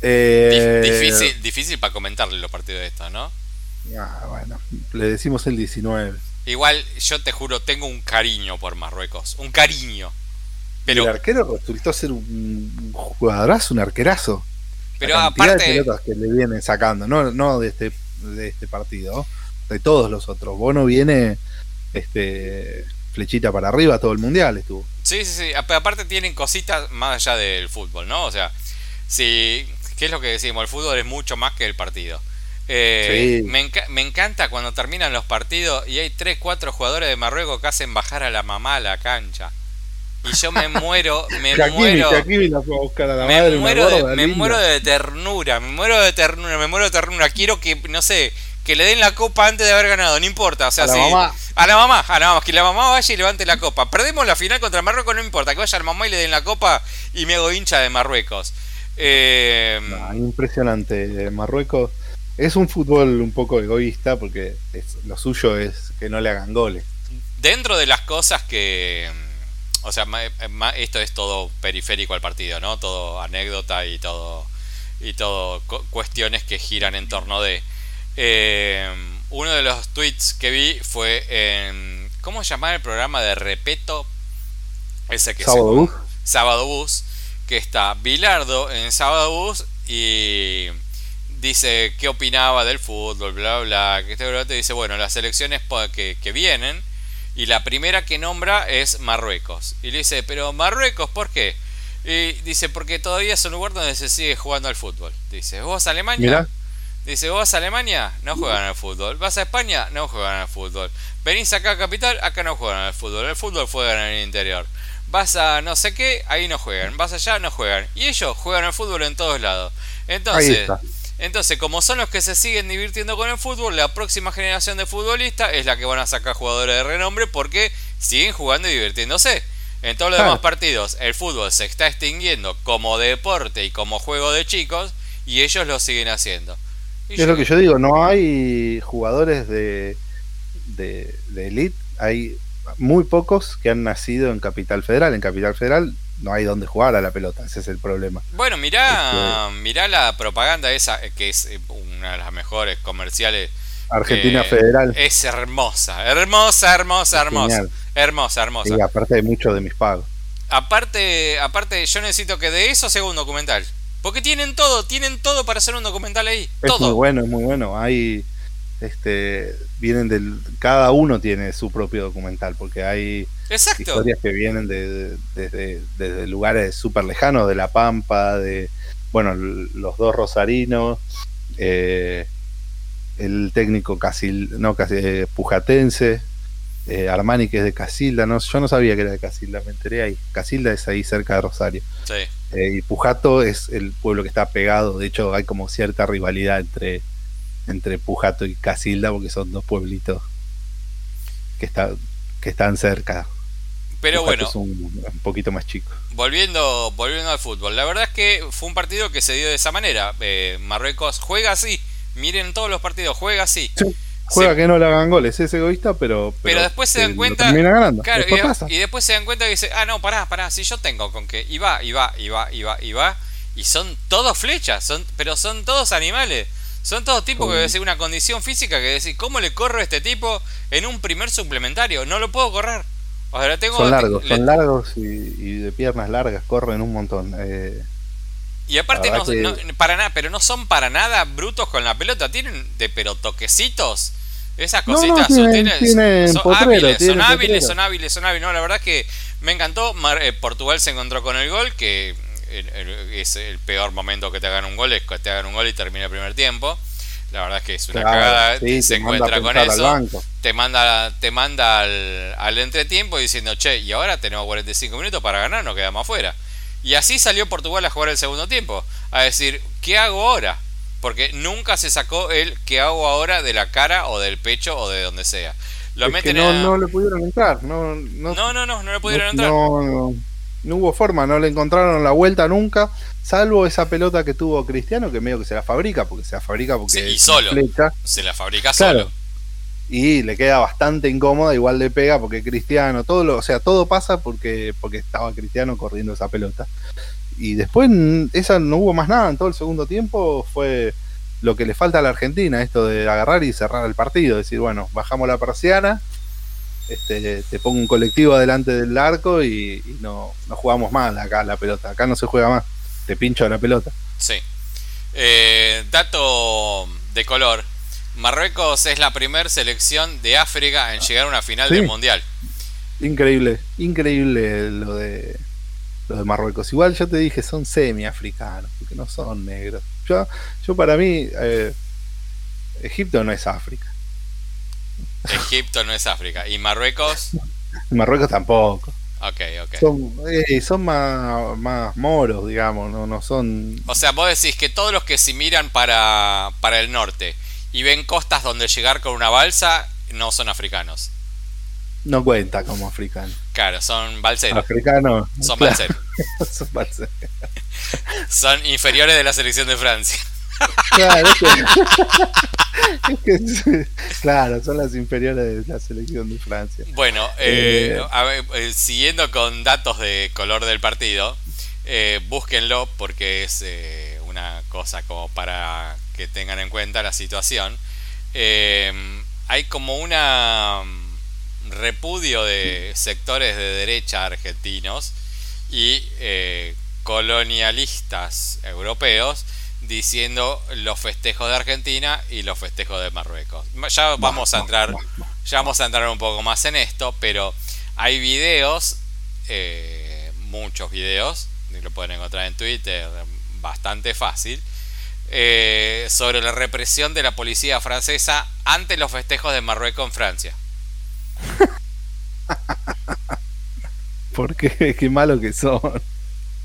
Eh, difícil, difícil para comentarle los partidos de estos, ¿no? ah, bueno, le decimos el 19. Igual, yo te juro, tengo un cariño por Marruecos. Un cariño. Pero, el arquero resultó ser un jugadorazo, un arquerazo. pero La cantidad de aparte, pelotas que le vienen sacando, no, no de este de este partido, de todos los otros. Bono viene este flechita para arriba todo el mundial estuvo. sí, sí, sí. Ap- Aparte tienen cositas más allá del fútbol, ¿no? O sea, si, ¿qué es lo que decimos? El fútbol es mucho más que el partido. Eh, Sí. me, enca- me encanta cuando terminan los partidos y hay 3, 4 jugadores de Marruecos que hacen bajar a la mamá a la cancha. Y yo me muero, me <laughs> muero. La fue a buscar a la me madre, muero, de, gorda me linda. muero de ternura, me muero de ternura, me muero de ternura. Quiero que, no sé, que le den la copa antes de haber ganado, no importa. O sea, A la si- mamá. a la mamá, a la mamá, que la mamá vaya y levante la copa. Perdemos la final contra Marruecos, no importa, que vaya la mamá y le den la copa y me hago hincha de Marruecos. Eh, No, impresionante. eh, Marruecos es un fútbol un poco egoísta porque es- lo suyo es que no le hagan goles. dentro de las cosas que. O sea, ma- ma- esto es todo periférico al partido, ¿no? Todo anécdota y todo. Y todo cu- cuestiones que giran en torno de. Eh, uno de los tweets que vi fue en. ¿Cómo se llamaba el programa de Repeto? Ese que Sábado se, Bus. Sábado Bus. Que está Bilardo en Sábado Bus y dice qué opinaba del fútbol, bla, bla, que este bla, te dice, bueno, las elecciones que, que vienen, y la primera que nombra es Marruecos. Y le dice, pero Marruecos, ¿por qué? Y dice, porque todavía es un lugar donde se sigue jugando al fútbol. Dice, ¿vos a Alemania? Mirá. Dice, vos vas a Alemania, no juegan al fútbol. Vas a España, no juegan al fútbol. Venís acá a Capital, acá no juegan al fútbol. El fútbol juegan en el interior. Vas a no sé qué, ahí no juegan. Vas allá, no juegan. Y ellos juegan al fútbol en todos lados. Ahí Entonces, está. Entonces, como son los que se siguen divirtiendo con el fútbol, la próxima generación de futbolistas es la que van a sacar jugadores de renombre porque siguen jugando y divirtiéndose. En todos los Claro. demás partidos, el fútbol se está extinguiendo como deporte y como juego de chicos y ellos lo siguen haciendo. Y Es lo que yo digo, no hay jugadores de, de, de elite, hay muy pocos que han nacido en Capital Federal. En Capital Federal no hay donde jugar a la pelota, ese es el problema. Bueno, mirá, mirá la propaganda esa, eh, que es eh, una de las mejores comerciales. Argentina Eh, Federal, Es hermosa, hermosa, hermosa, hermosa. genial. Hermosa, hermosa. y aparte hay muchos de mis pagos. Aparte, aparte, yo necesito que de eso sea un documental. Porque tienen todo, tienen todo para hacer un documental ahí. Es muy bueno, es muy bueno. Hay, este, vienen del, cada uno tiene su propio documental, porque hay Exacto. historias que vienen de, de- desde, lugares súper lejanos, de La Pampa, de, bueno, los dos rosarinos, eh, el técnico Casil, no, casi, eh, Pujatense, eh, Armani que es de Casilda, no, yo no sabía que era de Casilda, me enteré ahí. Casilda es ahí cerca de Rosario. Sí. Eh, y Pujato es el pueblo que está pegado, de hecho hay como cierta rivalidad entre, entre Pujato y Casilda porque son dos pueblitos que, está, que están cerca. Pero bueno, un, un poquito más chico. volviendo, volviendo al fútbol, la verdad es que fue un partido que se dio de esa manera. Eh, Marruecos juega así, miren todos los partidos, juega así. Sí, Juega que no le hagan goles, es egoísta, pero. Pero después se dan cuenta. Claro, después y, pasa. y después se dan cuenta que dice, ah, no, pará, pará, si yo tengo con que. Y va, y va, y va, y va, y va. Y son todos flechas, son, pero son todos animales. Son todos tipos que decir una condición física que decir, ¿cómo le corro a este tipo en un primer suplementario? No lo puedo correr. O sea, lo tengo. son largos, son largos y, y de piernas largas, corren un montón. Eh, Y aparte no, para nada, pero no son para nada brutos con la pelota, tienen de pero toquecitos. Esas no, cositas tienen- tienen- tienen son potrero, hábiles, son hábiles, son hábiles, son hábiles. No, la verdad que me encantó. Mar- eh, Portugal se encontró con el gol, que el- el- es el peor momento que te hagan un gol, es que te hagan un gol y termina el primer tiempo. La verdad es que es una claro, cagada, sí, se encuentra con eso te manda te manda al, al entretiempo diciendo, che, y ahora tenemos 45 minutos para ganar, nos quedamos afuera. Y así salió Portugal a jugar el segundo tiempo, a decir, ¿qué hago ahora? Porque nunca se sacó el ¿qué hago ahora? de la cara o del pecho o de donde sea. Lo meten no, a- no le pudieron entrar. No, no, no, no, no, no le pudieron entrar. no, no, no hubo forma, no le encontraron la vuelta nunca. Salvo esa pelota que tuvo Cristiano, que medio que se la fabrica, porque se la fabrica porque Sí, y es una solo. flecha, Se la fabrica Claro. solo. y le queda bastante incómoda, igual le pega porque Cristiano, todo lo, o sea, todo pasa porque, porque estaba Cristiano corriendo esa pelota. Y después mm, esa no hubo más nada en todo el segundo tiempo, fue lo que le falta a la Argentina, esto de agarrar y cerrar el partido, decir, bueno, bajamos la persiana, este, te pongo un colectivo adelante del arco y, y no, no jugamos más acá la pelota, acá no se juega más, te pincho la pelota. Sí. Eh, dato de color. Marruecos es la primer selección de África en llegar a una final Sí. del Mundial. Increíble, increíble lo de lo de Marruecos. Igual yo te dije, son semi-africanos, porque no son negros. Yo, yo para mí, eh, Egipto no es África. Egipto no es África. Y Marruecos, Marruecos tampoco. ok, ok. Son, eh, son más, más moros, digamos, no, no son. O sea, vos decís que todos los que se miran para, para el norte y ven costas donde llegar con una balsa no son africanos. No cuenta como africanos. Claro, son balseros. Africanos. Son claro, balseros. <laughs> son balseros. Son inferiores de la selección de Francia. Claro, es que- <laughs> es que- claro, son las inferiores de la selección de Francia. Bueno, eh, Eh. a ver, eh, siguiendo con datos de color del partido, búsquenlo porque es una cosa como para que tengan en cuenta la situación. Hay como una mm, repudio de sectores de derecha argentinos y colonialistas europeos diciendo los festejos de Argentina y los festejos de Marruecos. Ya vamos a entrar ya vamos a entrar un poco más en esto, pero hay videos, eh, muchos videos, lo pueden encontrar en Twitter, bastante fácil, eh, sobre la represión de la policía francesa ante los festejos de Marruecos en Francia. <laughs> Porque qué malo que son.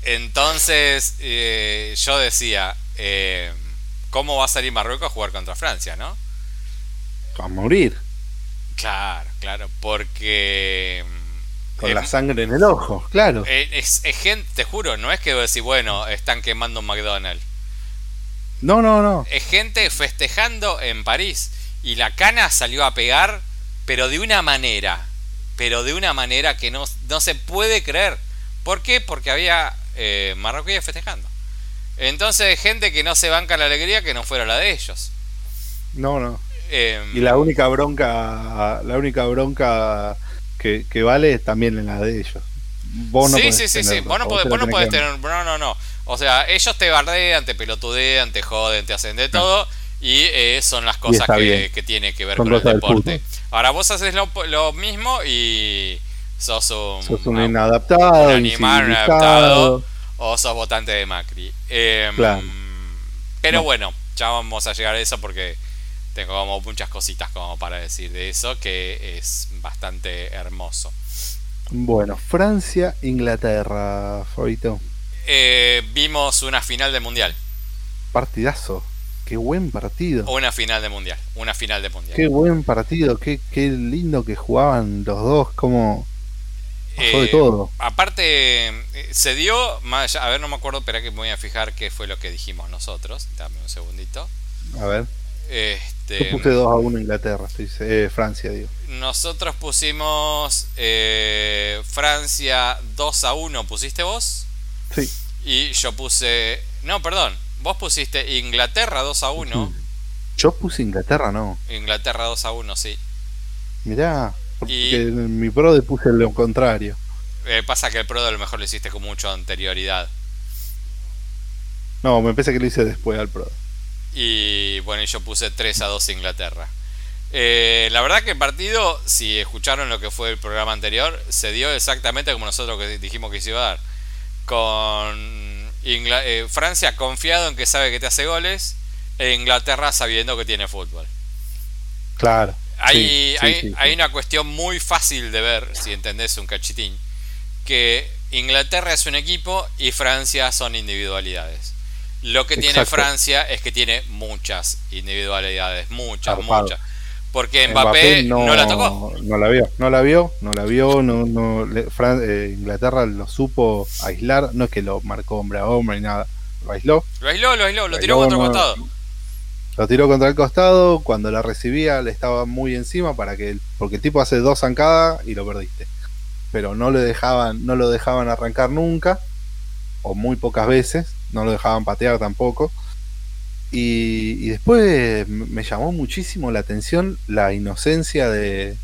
Entonces, eh, yo decía, eh, ¿cómo va a salir Marruecos a jugar contra Francia, no? A morir. Claro, claro, porque... Con eh, la sangre en el ojo, claro. Eh, es, es gente, te juro, no es que decís, bueno, están quemando un McDonald's. No, no, no. Es gente festejando en París. Y la cana salió a pegar, pero de una manera. Pero de una manera que no, no se puede creer. ¿Por qué? Porque había eh, marroquíes festejando. Entonces, gente que no se banca la alegría que no fuera la de ellos. No, no. Eh, Y la única bronca, la única bronca que, que vale es también en la de ellos. Vos no sí, sí, sí, sí. Vos no podés, vos no podés que tener. No, no, no. O sea, ellos te bardean, te pelotudean, te joden, te hacen de todo. Y eh, son las cosas que, que tiene que ver Son con el deporte. Ahora vos haces lo, lo mismo y sos un, Sos un un inadaptado, animal, un incivilizado. adaptado, o sos votante de Macri. Eh, Claro. Pero No. bueno, ya vamos a llegar a eso porque tengo como muchas cositas como para decir de eso, que es bastante hermoso. Bueno, Francia, Inglaterra, Fabito. Eh, vimos una final de mundial. Partidazo. Qué buen partido. Una final de mundial. Una final de mundial. Qué buen partido. Qué, qué lindo que jugaban los dos. Como. Eh, todo. Aparte, eh, se dio. Más allá- a ver, no me acuerdo, espera que me voy a fijar qué fue lo que dijimos nosotros. Dame un segundito. A ver. Este, Yo puse 2 a 1 Inglaterra. Estoy, eh, Francia, digo. Nosotros pusimos eh, Francia 2 a 1, ¿pusiste vos? Sí. Y yo puse. No, perdón. Vos pusiste Inglaterra 2 a 1. Yo puse Inglaterra, no. Inglaterra 2 a 1, sí. Mirá. Porque Y- en mi pro puse lo contrario. Eh, pasa que el Pro a lo mejor lo hiciste con mucha anterioridad. No, me parece que lo hice después al pro. Y bueno, yo puse 3 a 2 Inglaterra. Eh, la verdad que el partido, si escucharon lo que fue el programa anterior, se dio exactamente como nosotros que dijimos que se iba a dar. Con eh, Francia confiado en que sabe que te hace goles, e Inglaterra sabiendo que tiene fútbol. Claro. Hay, Sí, hay, sí, sí. hay una cuestión muy fácil de ver, si entendés un cachitín, que Inglaterra es un equipo y Francia son individualidades. Lo que tiene. Francia es que tiene muchas individualidades, muchas, muchas. Porque Mbappé, no, la tocó. No la vio, no la vio, no la vio, no, no, le- Fran- eh, Inglaterra lo supo aislar, no es que lo marcó hombre a hombre ni nada, lo aisló, Lo aisló, lo aisló, lo Lo tiró aisló, contra no- costado. Lo tiró contra el costado, cuando la recibía le estaba muy encima para que, porque el tipo hace dos zancadas y lo perdiste, pero no le dejaban, no lo dejaban arrancar nunca, o muy pocas veces, no lo dejaban patear tampoco. Y, y después me llamó muchísimo la atención la inocencia de,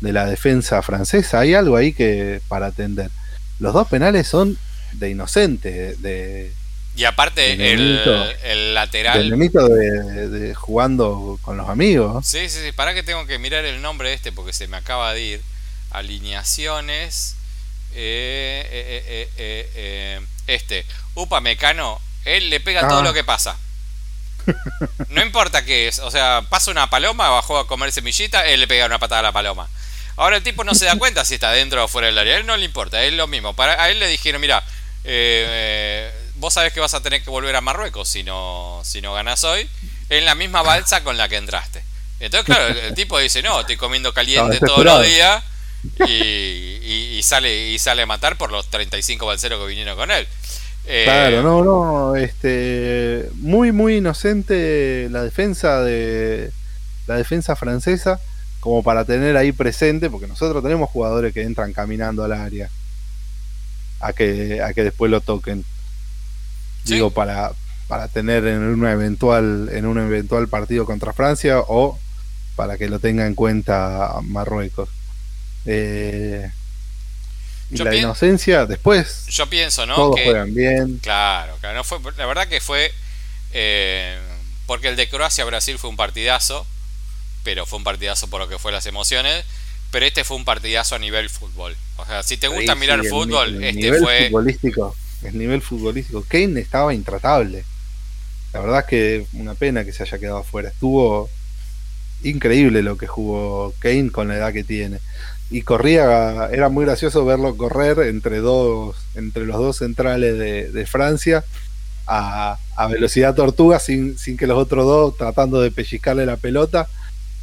de la defensa francesa. Hay algo ahí que para atender. Los dos penales son de inocente, de, Y aparte, el, el de lateral. nenito de, de jugando con los amigos. Sí, sí, sí. Para que tengo que mirar el nombre de este porque se me acaba de ir. Alineaciones. Eh, eh, eh, eh, este. Upa Mecano. Él le pega todo Ah. lo que pasa. <laughs> No importa qué es. O sea, pasa una paloma, bajó a comer semillita, él le pega una patada a la paloma. Ahora el tipo no se da <laughs> cuenta si está dentro o fuera del área. A él no le importa, es lo mismo. Para, a él le dijeron, mira, eh, vos sabés que vas a tener que volver a Marruecos si no, si no ganas hoy. En la misma balsa con la que entraste. Entonces, claro, el, el tipo dice, no, estoy comiendo caliente todos los días. Y, y- y sale, y sale a matar por los 35 balseros que vinieron con él. Eh, Claro, no, no, este, muy, muy inocente la defensa de la defensa francesa, como para tener ahí presente, porque nosotros tenemos jugadores que entran caminando al área a que, a que después lo toquen. Sí. Digo, para, para tener en una eventual, en un eventual partido contra Francia o para que lo tenga en cuenta Marruecos. Eh, y Yo la inocencia, después Yo pienso, ¿no? todos que, juegan bien. Claro, claro. No fue, la verdad que fue. eh, porque el de Croacia-Brasil fue un partidazo. Pero fue un partidazo por lo que fue las emociones. Pero este fue un partidazo a nivel fútbol. O sea, si te gusta mirar sí, el fútbol, ni- el este nivel fue. futbolístico, el nivel futbolístico. Kane estaba intratable. La verdad es que una pena que se haya quedado afuera. Estuvo increíble lo que jugó Kane con la edad que tiene. Y corría, era muy gracioso verlo correr entre dos, entre los dos centrales de, de Francia a, a velocidad tortuga sin, sin que los otros dos tratando de pellizcarle la pelota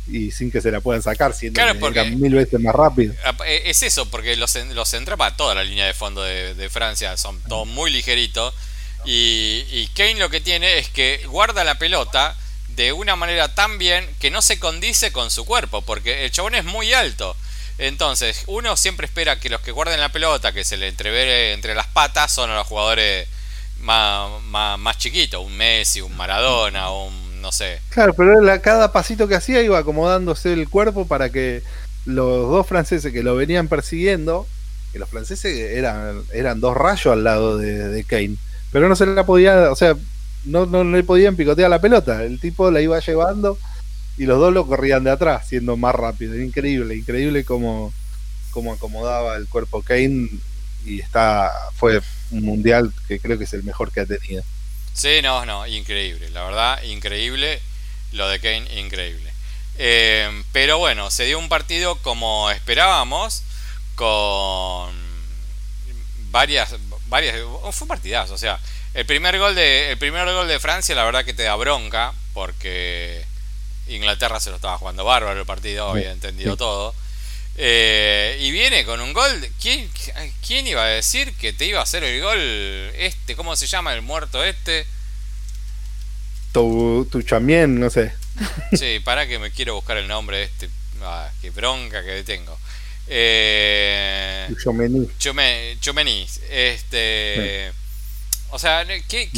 y sin que se la puedan sacar, siendo Claro, que porque- mil veces más rápido. Eh, Es eso, porque los, los entraba toda la línea de fondo de, de Francia, son todos muy ligeritos. Y, y Kane lo que tiene es que guarda la pelota de una manera tan bien que no se condice con su cuerpo, porque el chabón es muy alto. Entonces, uno siempre espera que los que guarden la pelota, que se le entrevere entre las patas, son los jugadores más, más, más chiquitos, un Messi, un Maradona, un no sé. Claro, pero él cada pasito que hacía iba acomodándose el cuerpo para que los dos franceses que lo venían persiguiendo, que los franceses eran, eran dos rayos al lado de, Kane, pero no se la podía, o sea, no, no le podían picotear la pelota, el tipo la iba llevando y los dos lo corrían de atrás, siendo más rápido, increíble, increíble cómo, cómo acomodaba el cuerpo Kane y está, fue un mundial que creo que es el mejor que ha tenido. Sí, no, no, increíble, la verdad, increíble. Lo de Kane, increíble. Eh, pero bueno, se dio un partido como esperábamos, con varias, varias, fue un partidazo, o sea, el primer gol de, el primer gol de Francia, la verdad que te da bronca, porque Inglaterra se lo estaba jugando bárbaro el partido, había entendido todo. Eh, y viene con un gol. ¿Quién, ¿Quién iba a decir que te iba a hacer el gol este? ¿Cómo se llama el muerto este? Tu, tu chamien, no sé. Sí, para que me quiero buscar el nombre de este. Ah, qué bronca que tengo. Eh, Chomení. Este. O sea, ¿qué,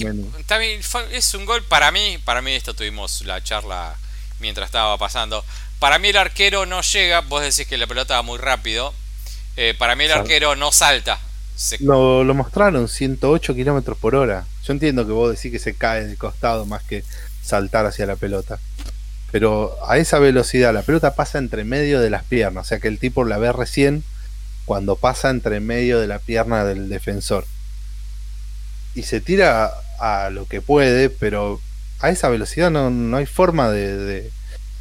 es un gol para mí. Para mí, esto tuvimos la charla mientras estaba pasando. Para mí, el arquero no llega. Vos decís que la pelota va muy rápido. Eh, para mí, el arquero no salta. Lo, lo, mostraron 108 kilómetros por hora. Yo entiendo que vos decís que se cae de costado más que saltar hacia la pelota pero a esa velocidad la pelota pasa entre medio de las piernas, o sea que el tipo la ve recién cuando pasa entre medio de la pierna del defensor. Y se tira a lo que puede, pero a esa velocidad no, hay forma de,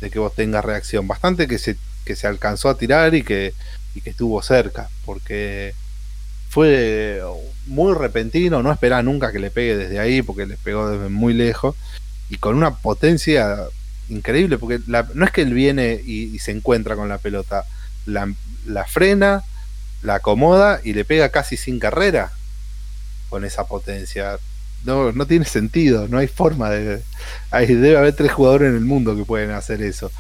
que vos tengas reacción. Bastante que se, que se alcanzó a tirar y que, y que estuvo cerca, porque fue muy repentino, no esperaba nunca que le pegue desde ahí, porque le pegó desde muy lejos, y con una potencia increíble, porque no es que él viene y, se encuentra con la pelota, la, frena, la acomoda y le pega casi sin carrera con esa potencia. No, no tiene sentido, no hay forma de... Hay, debe haber tres jugadores en el mundo que pueden hacer eso.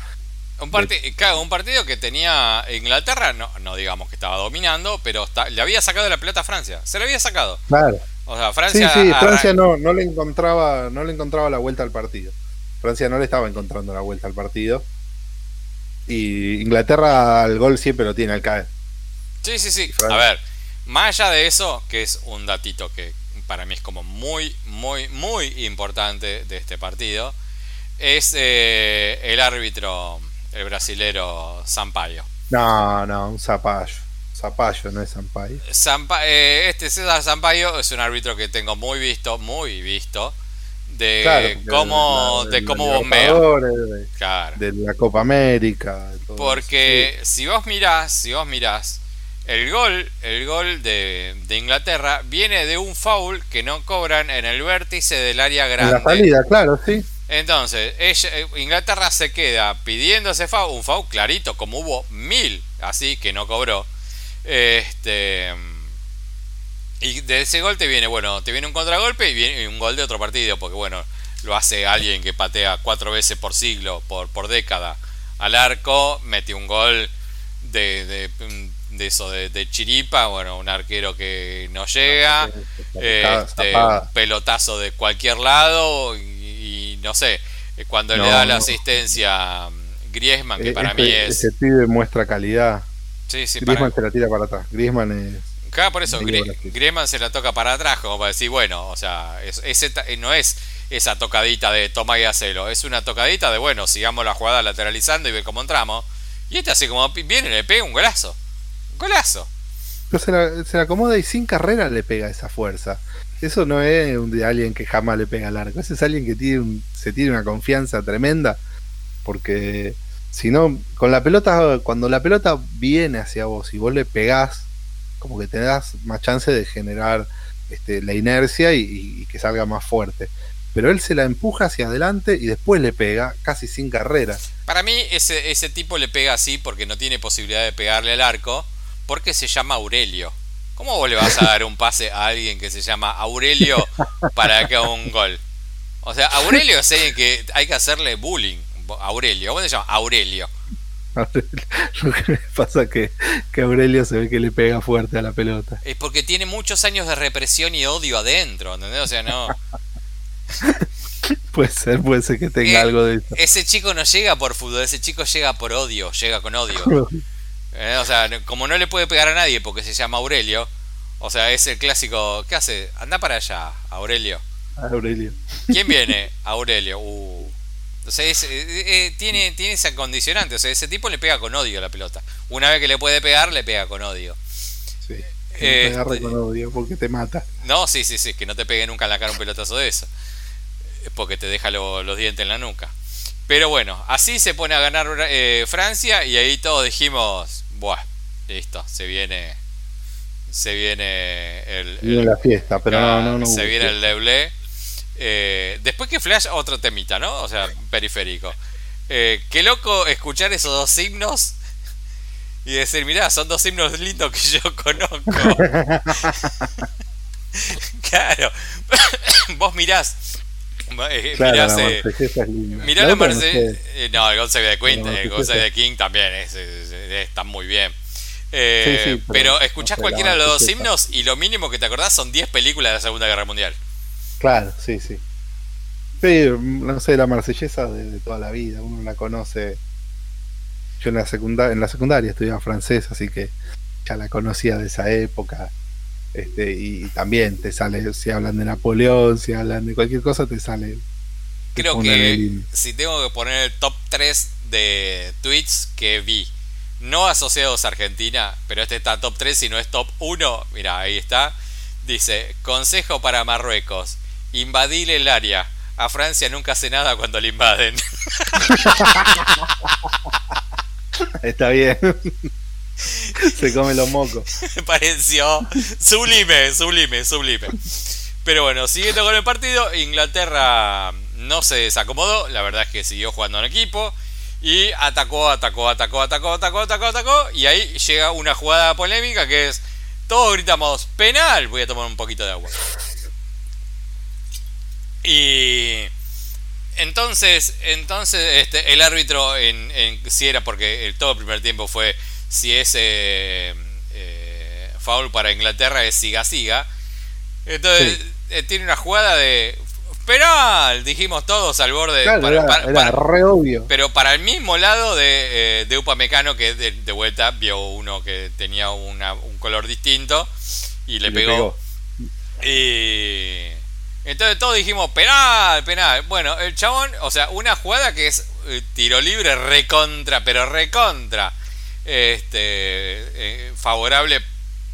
Un, un partido que tenía Inglaterra, no, no digamos que estaba dominando, pero le había sacado la pelota a Francia. Se le había sacado. Claro. O sea, Francia, sí, sí, Francia no, no, le encontraba, no le encontraba la vuelta al partido. Francia no le estaba encontrando la vuelta al partido. Y Inglaterra al gol siempre lo tiene al caer. Sí, sí, sí. A ver, más allá de eso, que es un datito que para mí es como muy, muy, muy importante de este partido, es eh, el árbitro, el brasilero Sampaio. No, no, un zapallo. Zapallo, no es Sampaio. Eh, este César Sampaio es un árbitro que tengo muy visto, muy visto de cómo de, cómo bombea de, la Copa América porque si vos mirás si vos mirás el gol el gol de, Inglaterra viene de un foul que no cobran en el vértice del área grande la salida claro sí. Entonces eh, Inglaterra se queda pidiendo ese foul un foul clarito como hubo mil así que no cobró. Este y de ese gol te viene, bueno, te viene un contragolpe y viene un gol de otro partido, porque bueno, lo hace alguien que patea cuatro veces por siglo, por, por década al arco, mete un gol de, de, eso, de, chiripa, bueno, un arquero que no llega, este, pelotazo de cualquier lado y, no sé, cuando le da la asistencia Griezmann, que para mí es... Ese pibe muestra calidad. Sí, sí, Griezmann se la tira para atrás. Griezmann es por eso Griezmann se la toca para atrás, como para decir, bueno, o sea, ese, no es esa tocadita de toma y hacelo, es una tocadita de, bueno, sigamos la jugada lateralizando y ve cómo entramos. Y este así como viene, le pega un golazo. Un golazo. Pero se la, se acomoda y sin carrera le pega esa fuerza. Eso no es un de alguien que jamás le pega largo. Ese es alguien que tiene se tiene una confianza tremenda. Porque si no, con la pelota, cuando la pelota viene hacia vos y vos le pegás como que te das más chance de generar este, la inercia y, que salga más fuerte. Pero él se la empuja hacia adelante y después le pega, casi sin carrera. Para mí, ese, ese tipo le pega así porque no tiene posibilidad de pegarle al arco, porque se llama Aurelio. ¿Cómo vos le vas a dar un pase a alguien que se llama Aurelio para que haga un gol? O sea, Aurelio es alguien que hay que hacerle bullying. Aurelio, ¿cómo se llama? Aurelio. <laughs> Lo que me pasa que, que Aurelio se ve que le pega fuerte a la pelota. Es porque tiene muchos años de represión y odio adentro, ¿entendés? O sea, no. <laughs> puede ser, puede ser que tenga eh, algo de eso. Ese chico no llega por fútbol, ese chico llega por odio, llega con odio. <laughs> Eh, o sea, como no le puede pegar a nadie porque se llama Aurelio, o sea, es el clásico. ¿Qué hace? Anda para allá, Aurelio. Aurelio. ¿Quién viene? <laughs> Aurelio. Uh. O sea, eh, eh, tiene, tiene esa condicionante. O sea, ese tipo le pega con odio a la pelota. Una vez que le puede pegar, le pega con odio. Sí. Eh, este, con odio porque te mata. No, sí, sí, sí. Que no te pegue nunca en la cara un pelotazo de eso. Porque te deja los dientes en la nuca. Pero bueno, así se pone a ganar eh, Francia y ahí todos dijimos, buah, listo, se viene se viene el, viene la fiesta, pero no, no, no, se viene el deble. Eh, después que Flash, otro temita, ¿no? O sea, periférico. Eh, qué loco escuchar esos dos himnos y decir, mirá, son dos himnos lindos que yo conozco. <laughs> <laughs> claro, <coughs> vos mirás. Eh, claro, mirás, eh, mirá la, Mercedes. Eh, no, el Gonzaga de Queen, el Gonzaga de King también es, está muy bien. Eh, pero, escuchás cualquiera de los dos himnos y lo mínimo que te acordás son 10 películas de la Segunda Guerra Mundial. Claro, sí, sí. Sí, no sé, la marsellesa de, toda la vida, uno la conoce. Yo en la, secundaria, en la secundaria estudiaba francés, así que ya la conocía de esa época. Este, y también te sale, si hablan de Napoleón, si hablan de cualquier cosa, te sale. Creo que si tengo que poner el top 3 de tweets que vi no asociados a Argentina, pero este está top 3 y no es top 1. Mira, ahí está. Dice, consejo para Marruecos, invadir el área. A Francia nunca hace nada cuando le invaden. <laughs> Está bien. <laughs> Se come los mocos. Me <laughs> pareció sublime, sublime, sublime. Pero bueno, siguiendo con el partido, Inglaterra no se desacomodó, la verdad es que siguió jugando en equipo. Y atacó, atacó, atacó, atacó, atacó, atacó, atacó. Y ahí llega una jugada polémica que es. Todos gritamos penal. Voy a tomar un poquito de agua. Y. Entonces, entonces este, el árbitro, en, si era porque todo el primer tiempo fue si es eh, eh, foul para Inglaterra, es siga-siga. Entonces, eh, tiene una jugada de penal, dijimos todos al borde. para, re obvio. Pero para el mismo lado de, eh, de Upamecano, que de, vuelta vio uno que tenía una, un color distinto y le, pegó. Y entonces todos dijimos, penal, penal. Bueno, el chabón, o sea, una jugada que es eh, tiro libre recontra, pero recontra. Este, eh, favorable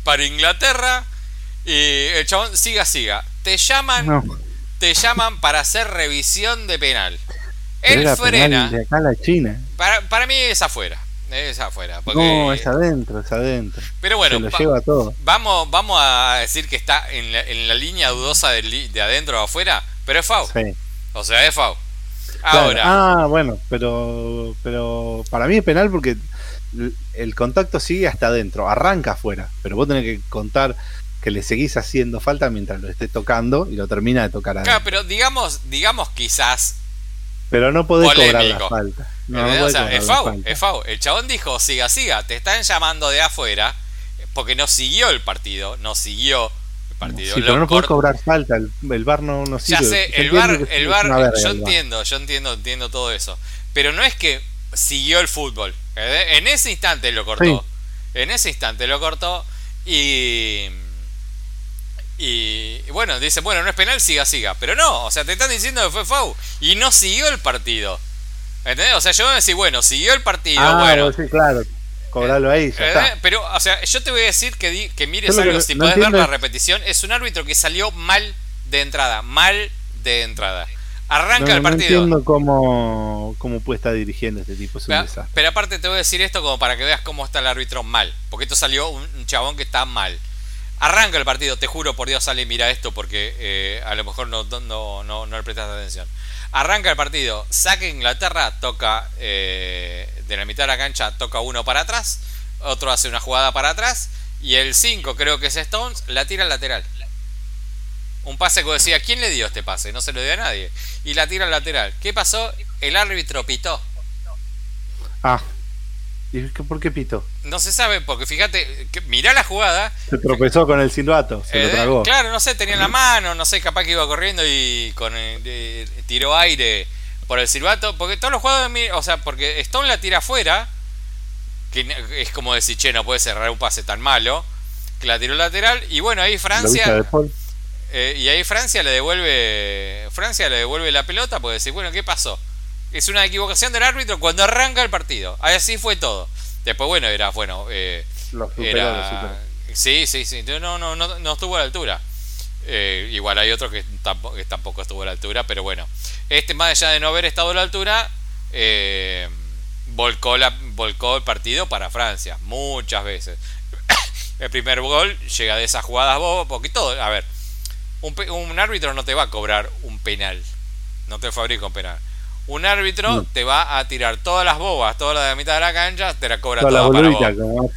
para Inglaterra. Y el chabón siga, siga. Te llaman te llaman para hacer revisión de penal. Él frena. de acá a la China. Para, para mí es afuera. Es afuera. no, es adentro, es adentro. Pero bueno, Se lo lleva todo. Vamos, vamos a decir que está en la, en la línea dudosa de, de adentro o afuera, pero es FAU. Sí. O sea, es FAU. Ahora. Ah, bueno, pero, pero para mí es penal porque el contacto sigue hasta adentro, arranca afuera, pero vos tenés que contar que le seguís haciendo falta mientras lo esté tocando y lo termina de tocar a Claro, pero digamos, digamos quizás. Pero no podés cobrar la falta. o sea, es FAU, es FAU. El chabón dijo, siga, siga, te están llamando de afuera porque no siguió el partido, no siguió el partido. Sí, pero no podés cobrar falta, el, el, bar no, no sirve. Ya sé, el bar, el bar, yo entiendo, yo entiendo, entiendo todo eso. Pero no es que siguió el fútbol. En ese instante lo cortó. En ese instante lo cortó y y, bueno, dice, bueno, no es penal, siga, siga. Pero no, o sea, te están diciendo que fue FAU. Y no siguió el partido. ¿Entendés? O sea, yo voy a decir, bueno, siguió el partido, ah, bueno. Sí, claro. Cobrarlo ahí, Pero, o sea, yo te voy a decir que, que mires algo, si podés ver la repetición. Es un árbitro que salió mal de entrada. Mal de entrada. Arranca el partido. No entiendo cómo, cómo puede estar dirigiendo este tipo. pero, pero, aparte te voy a decir esto como para que veas cómo está el árbitro mal. Porque esto salió un chabón que está mal. Arranca el partido, te juro por Dios, sale mira esto porque eh, a lo mejor no, no, no, no, le prestas atención. Arranca el partido, saca Inglaterra, toca eh, de la mitad de la cancha, toca uno para atrás, otro hace una jugada para atrás y el 5, creo que es Stones, la tira al lateral. Un pase que decía, ¿quién le dio este pase? No se lo dio a nadie. Y la tira al lateral. ¿Qué pasó? El árbitro pitó. Ah, ¿Y por qué pito? No se sabe, porque fíjate, que, mirá la jugada. Se tropezó con el silbato, se lo eh, tragó. Claro, no sé, tenía en la mano, no sé, capaz que iba corriendo y con tiró aire por el silbato. Porque todos los jugadores, o sea, porque Stone la tira afuera, que es como decir, che, no puede cerrar un pase tan malo, que la tiró lateral. Y bueno, ahí Francia. Eh, y ahí Francia le devuelve. Francia le devuelve la pelota, puede decir, bueno, ¿qué pasó? es una equivocación del árbitro cuando arranca el partido. Así fue todo. Después, bueno, era, bueno, eh, era, Sí, sí, sí. No, no, no, no estuvo a la altura. Eh, igual hay otro que tampoco, que tampoco estuvo a la altura, pero bueno. Este, más allá de no haber estado a la altura, eh, volcó, la, volcó el partido para Francia, muchas veces. <coughs> el primer gol llega de esas jugadas bobas, porque todo, a ver, un, un, árbitro no te va a cobrar un penal, no te fabrica un penal. Un árbitro te va a tirar todas las bobas, toda la de la mitad de la cancha, te la cobra toda, toda para Como,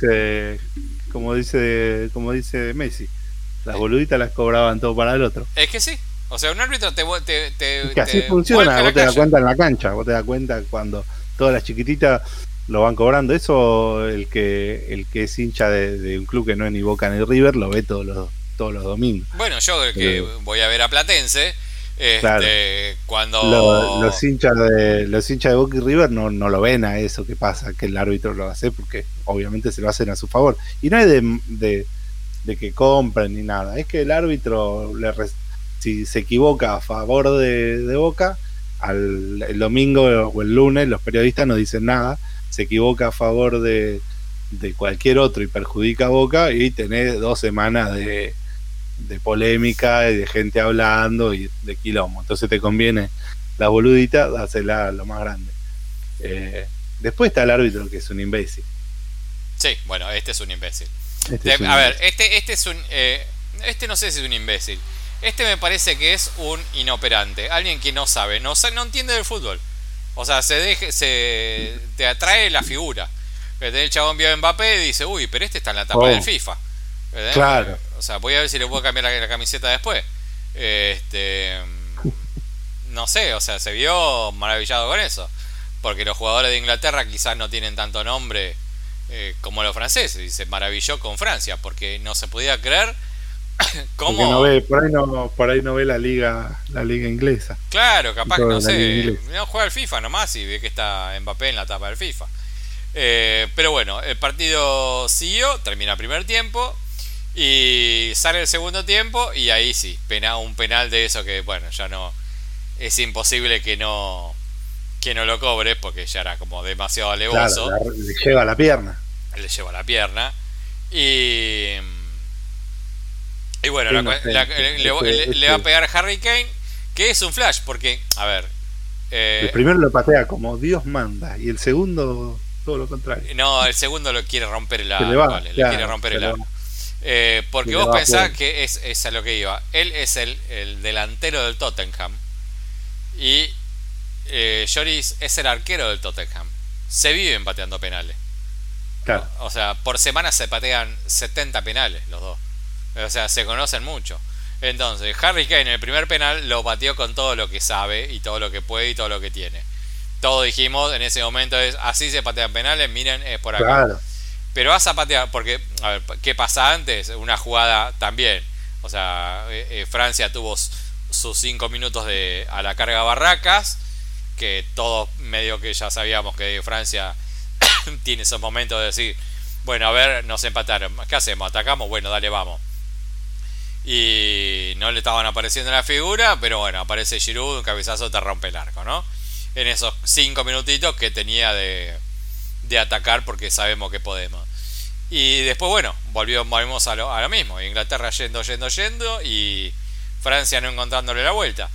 como, dice, como dice Messi. Las boluditas las cobraban todo para el otro. Es que sí. O sea, un árbitro te. te, te que así funciona. Vos te das cuenta en la cancha. Vos te das cuenta cuando todas las chiquititas lo van cobrando. Eso, el que el que es hincha de, un club que no es ni Boca ni River, lo ve todos los, todos los domingos. Bueno, yo que voy a ver a Platense. Este, cuando los hinchas de los hinchas de Boca y River no, no lo ven a eso que pasa que el árbitro lo hace porque obviamente se lo hacen a su favor y no es de de que compren ni nada. Es que el árbitro, le si se equivoca a favor de, Boca, al, el domingo o el lunes los periodistas no dicen nada. Se equivoca a favor de, de cualquier otro y perjudica a Boca y tenés dos semanas de, de polémica y de gente hablando y de quilombo. Entonces te conviene la boludita, dásela lo más grande. Eh, después está el árbitro que es un imbécil. Sí, bueno, este es un imbécil. Este a ver, este, este es un. Eh, este no sé si es un imbécil. Este me parece que es un inoperante. Alguien que no sabe, no, no entiende del fútbol. O sea, se deje, se te atrae la figura. El chabón vio a Mbappé y dice, uy, pero este está en la tapa oh. del FIFA. Claro. O sea, voy a ver si le puedo cambiar la, camiseta después. Este. No sé, o sea, se vio maravillado con eso. Porque los jugadores de Inglaterra quizás no tienen tanto nombre eh, como los franceses, y se maravilló con Francia, porque no se podía creer <coughs> cómo... No ve, por, ahí no, por ahí no ve la liga la liga inglesa. Claro, capaz que no sé, no juega el FIFA nomás y ve que está Mbappé en la tapa del FIFA. Eh, pero bueno, el partido siguió, termina primer tiempo y sale el segundo tiempo y ahí sí, pena, un penal de eso que bueno, ya no es imposible que no que no lo cobre porque ya era como demasiado alevoso. le lleva la pierna. Le lleva la pierna. Y. Y bueno, le, va a pegar Harry Kane, que es un flash, porque, a ver. Eh, el primero lo patea como Dios manda, y el segundo todo lo contrario. No, el segundo lo quiere romper el arco. le quiere romper el arco. Eh, porque vos pensás que es, es, a lo que iba. Él es el, el delantero del Tottenham. Y eh, Lloris es el arquero del Tottenham. Se viven pateando penales. Claro. O, sea, por semana se patean 70 penales los dos. O sea, se conocen mucho. Entonces, Harry Kane en el primer penal lo pateó con todo lo que sabe y todo lo que puede y todo lo que tiene. Todo dijimos en ese momento es así se patean penales, miren, es por acá. Pero vas a patear, porque, a ver, ¿qué pasa antes? Una jugada también. O sea, eh, eh, Francia tuvo sus 5 minutos de a la carga Barracas que todos medio que ya sabíamos que Francia <coughs> tiene esos momentos de decir, bueno, a ver, nos empataron, ¿qué hacemos? ¿Atacamos? Bueno, dale, vamos. Y no le estaban apareciendo la figura, pero bueno, aparece Giroud, un cabezazo te rompe el arco, ¿no? En esos cinco minutitos que tenía de, de atacar porque sabemos que podemos. Y después, bueno, volvimos a lo, a lo mismo. Inglaterra yendo, yendo, yendo y Francia no encontrándole la vuelta.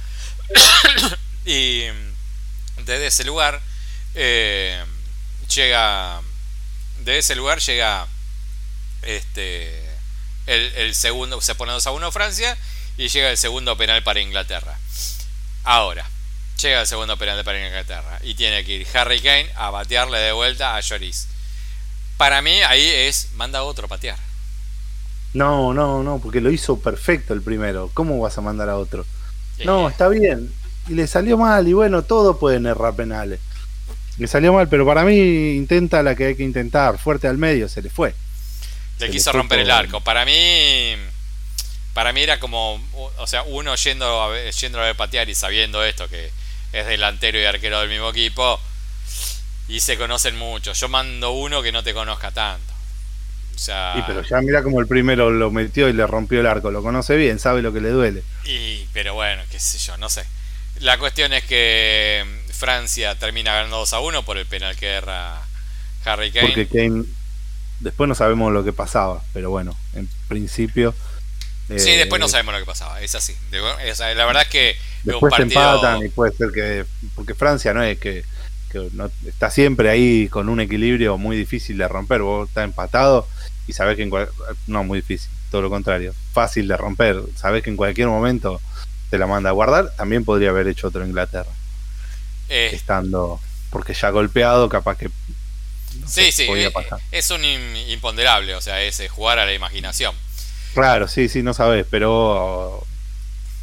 <coughs> y desde ese lugar eh, llega de ese lugar llega este el, segundo se pone 2 a 1 Francia y llega el segundo penal para Inglaterra ahora llega el segundo penal para Inglaterra y tiene que ir Harry Kane a batearle de vuelta a Lloris para mí ahí es manda otro a patear no no no porque lo hizo perfecto el primero cómo vas a mandar a otro no está bien y le salió mal. Y bueno, todos pueden errar penales. Le salió mal, pero para mí intenta la que hay que intentar. Fuerte al medio, se le fue. Le quiso romper el arco. Para mí, para mí era como, o sea, uno yendo a, yendo a ver patear y sabiendo esto, que es delantero y arquero del mismo equipo, y se conocen mucho. Yo mando uno que no te conozca tanto. O sea, y pero ya mira como el primero lo metió y le rompió el arco. Lo conoce bien, sabe lo que le duele. Y, pero bueno, qué sé yo, no sé. La cuestión es que Francia termina ganando 2 a 1 por el penal que erra Harry Kane. Porque Kane, después no sabemos lo que pasaba, pero bueno, en principio. sí, después no eh, sabemos lo que pasaba, es así. La verdad es que. Después se empatan y puede ser que. Porque Francia no es que que no, está siempre ahí con un equilibrio muy difícil de romper. Vos estás empatado y sabés que en no muy difícil, todo lo contrario, fácil de romper. Sabés que en cualquier momento te la manda a guardar. También podría haber hecho otro Inglaterra. Eh. Estando, porque ya golpeado, capaz que. sí, sí, eh, es un imponderable, o sea, es jugar a la imaginación. Claro, sí, sí, no sabes, pero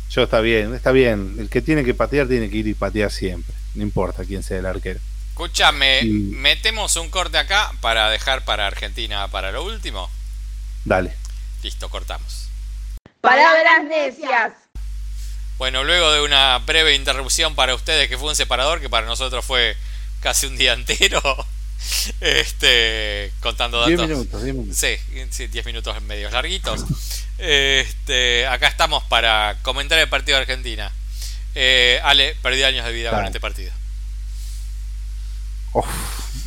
yo está bien, está bien. El que tiene que patear tiene que ir y patear siempre. No importa quién sea el arquero. Escúchame, metemos un corte acá para dejar para Argentina para lo último. Dale. Listo, cortamos. Palabras necias. Bueno, luego de una breve interrupción para ustedes que fue un separador, que para nosotros fue casi un día entero, <laughs> este, contando datos. 10 minutos, 10 minutos. Sí, 10 minutos medios larguitos. Este, acá estamos para comentar el partido de Argentina. Eh, Ale, perdí años de vida con este partido.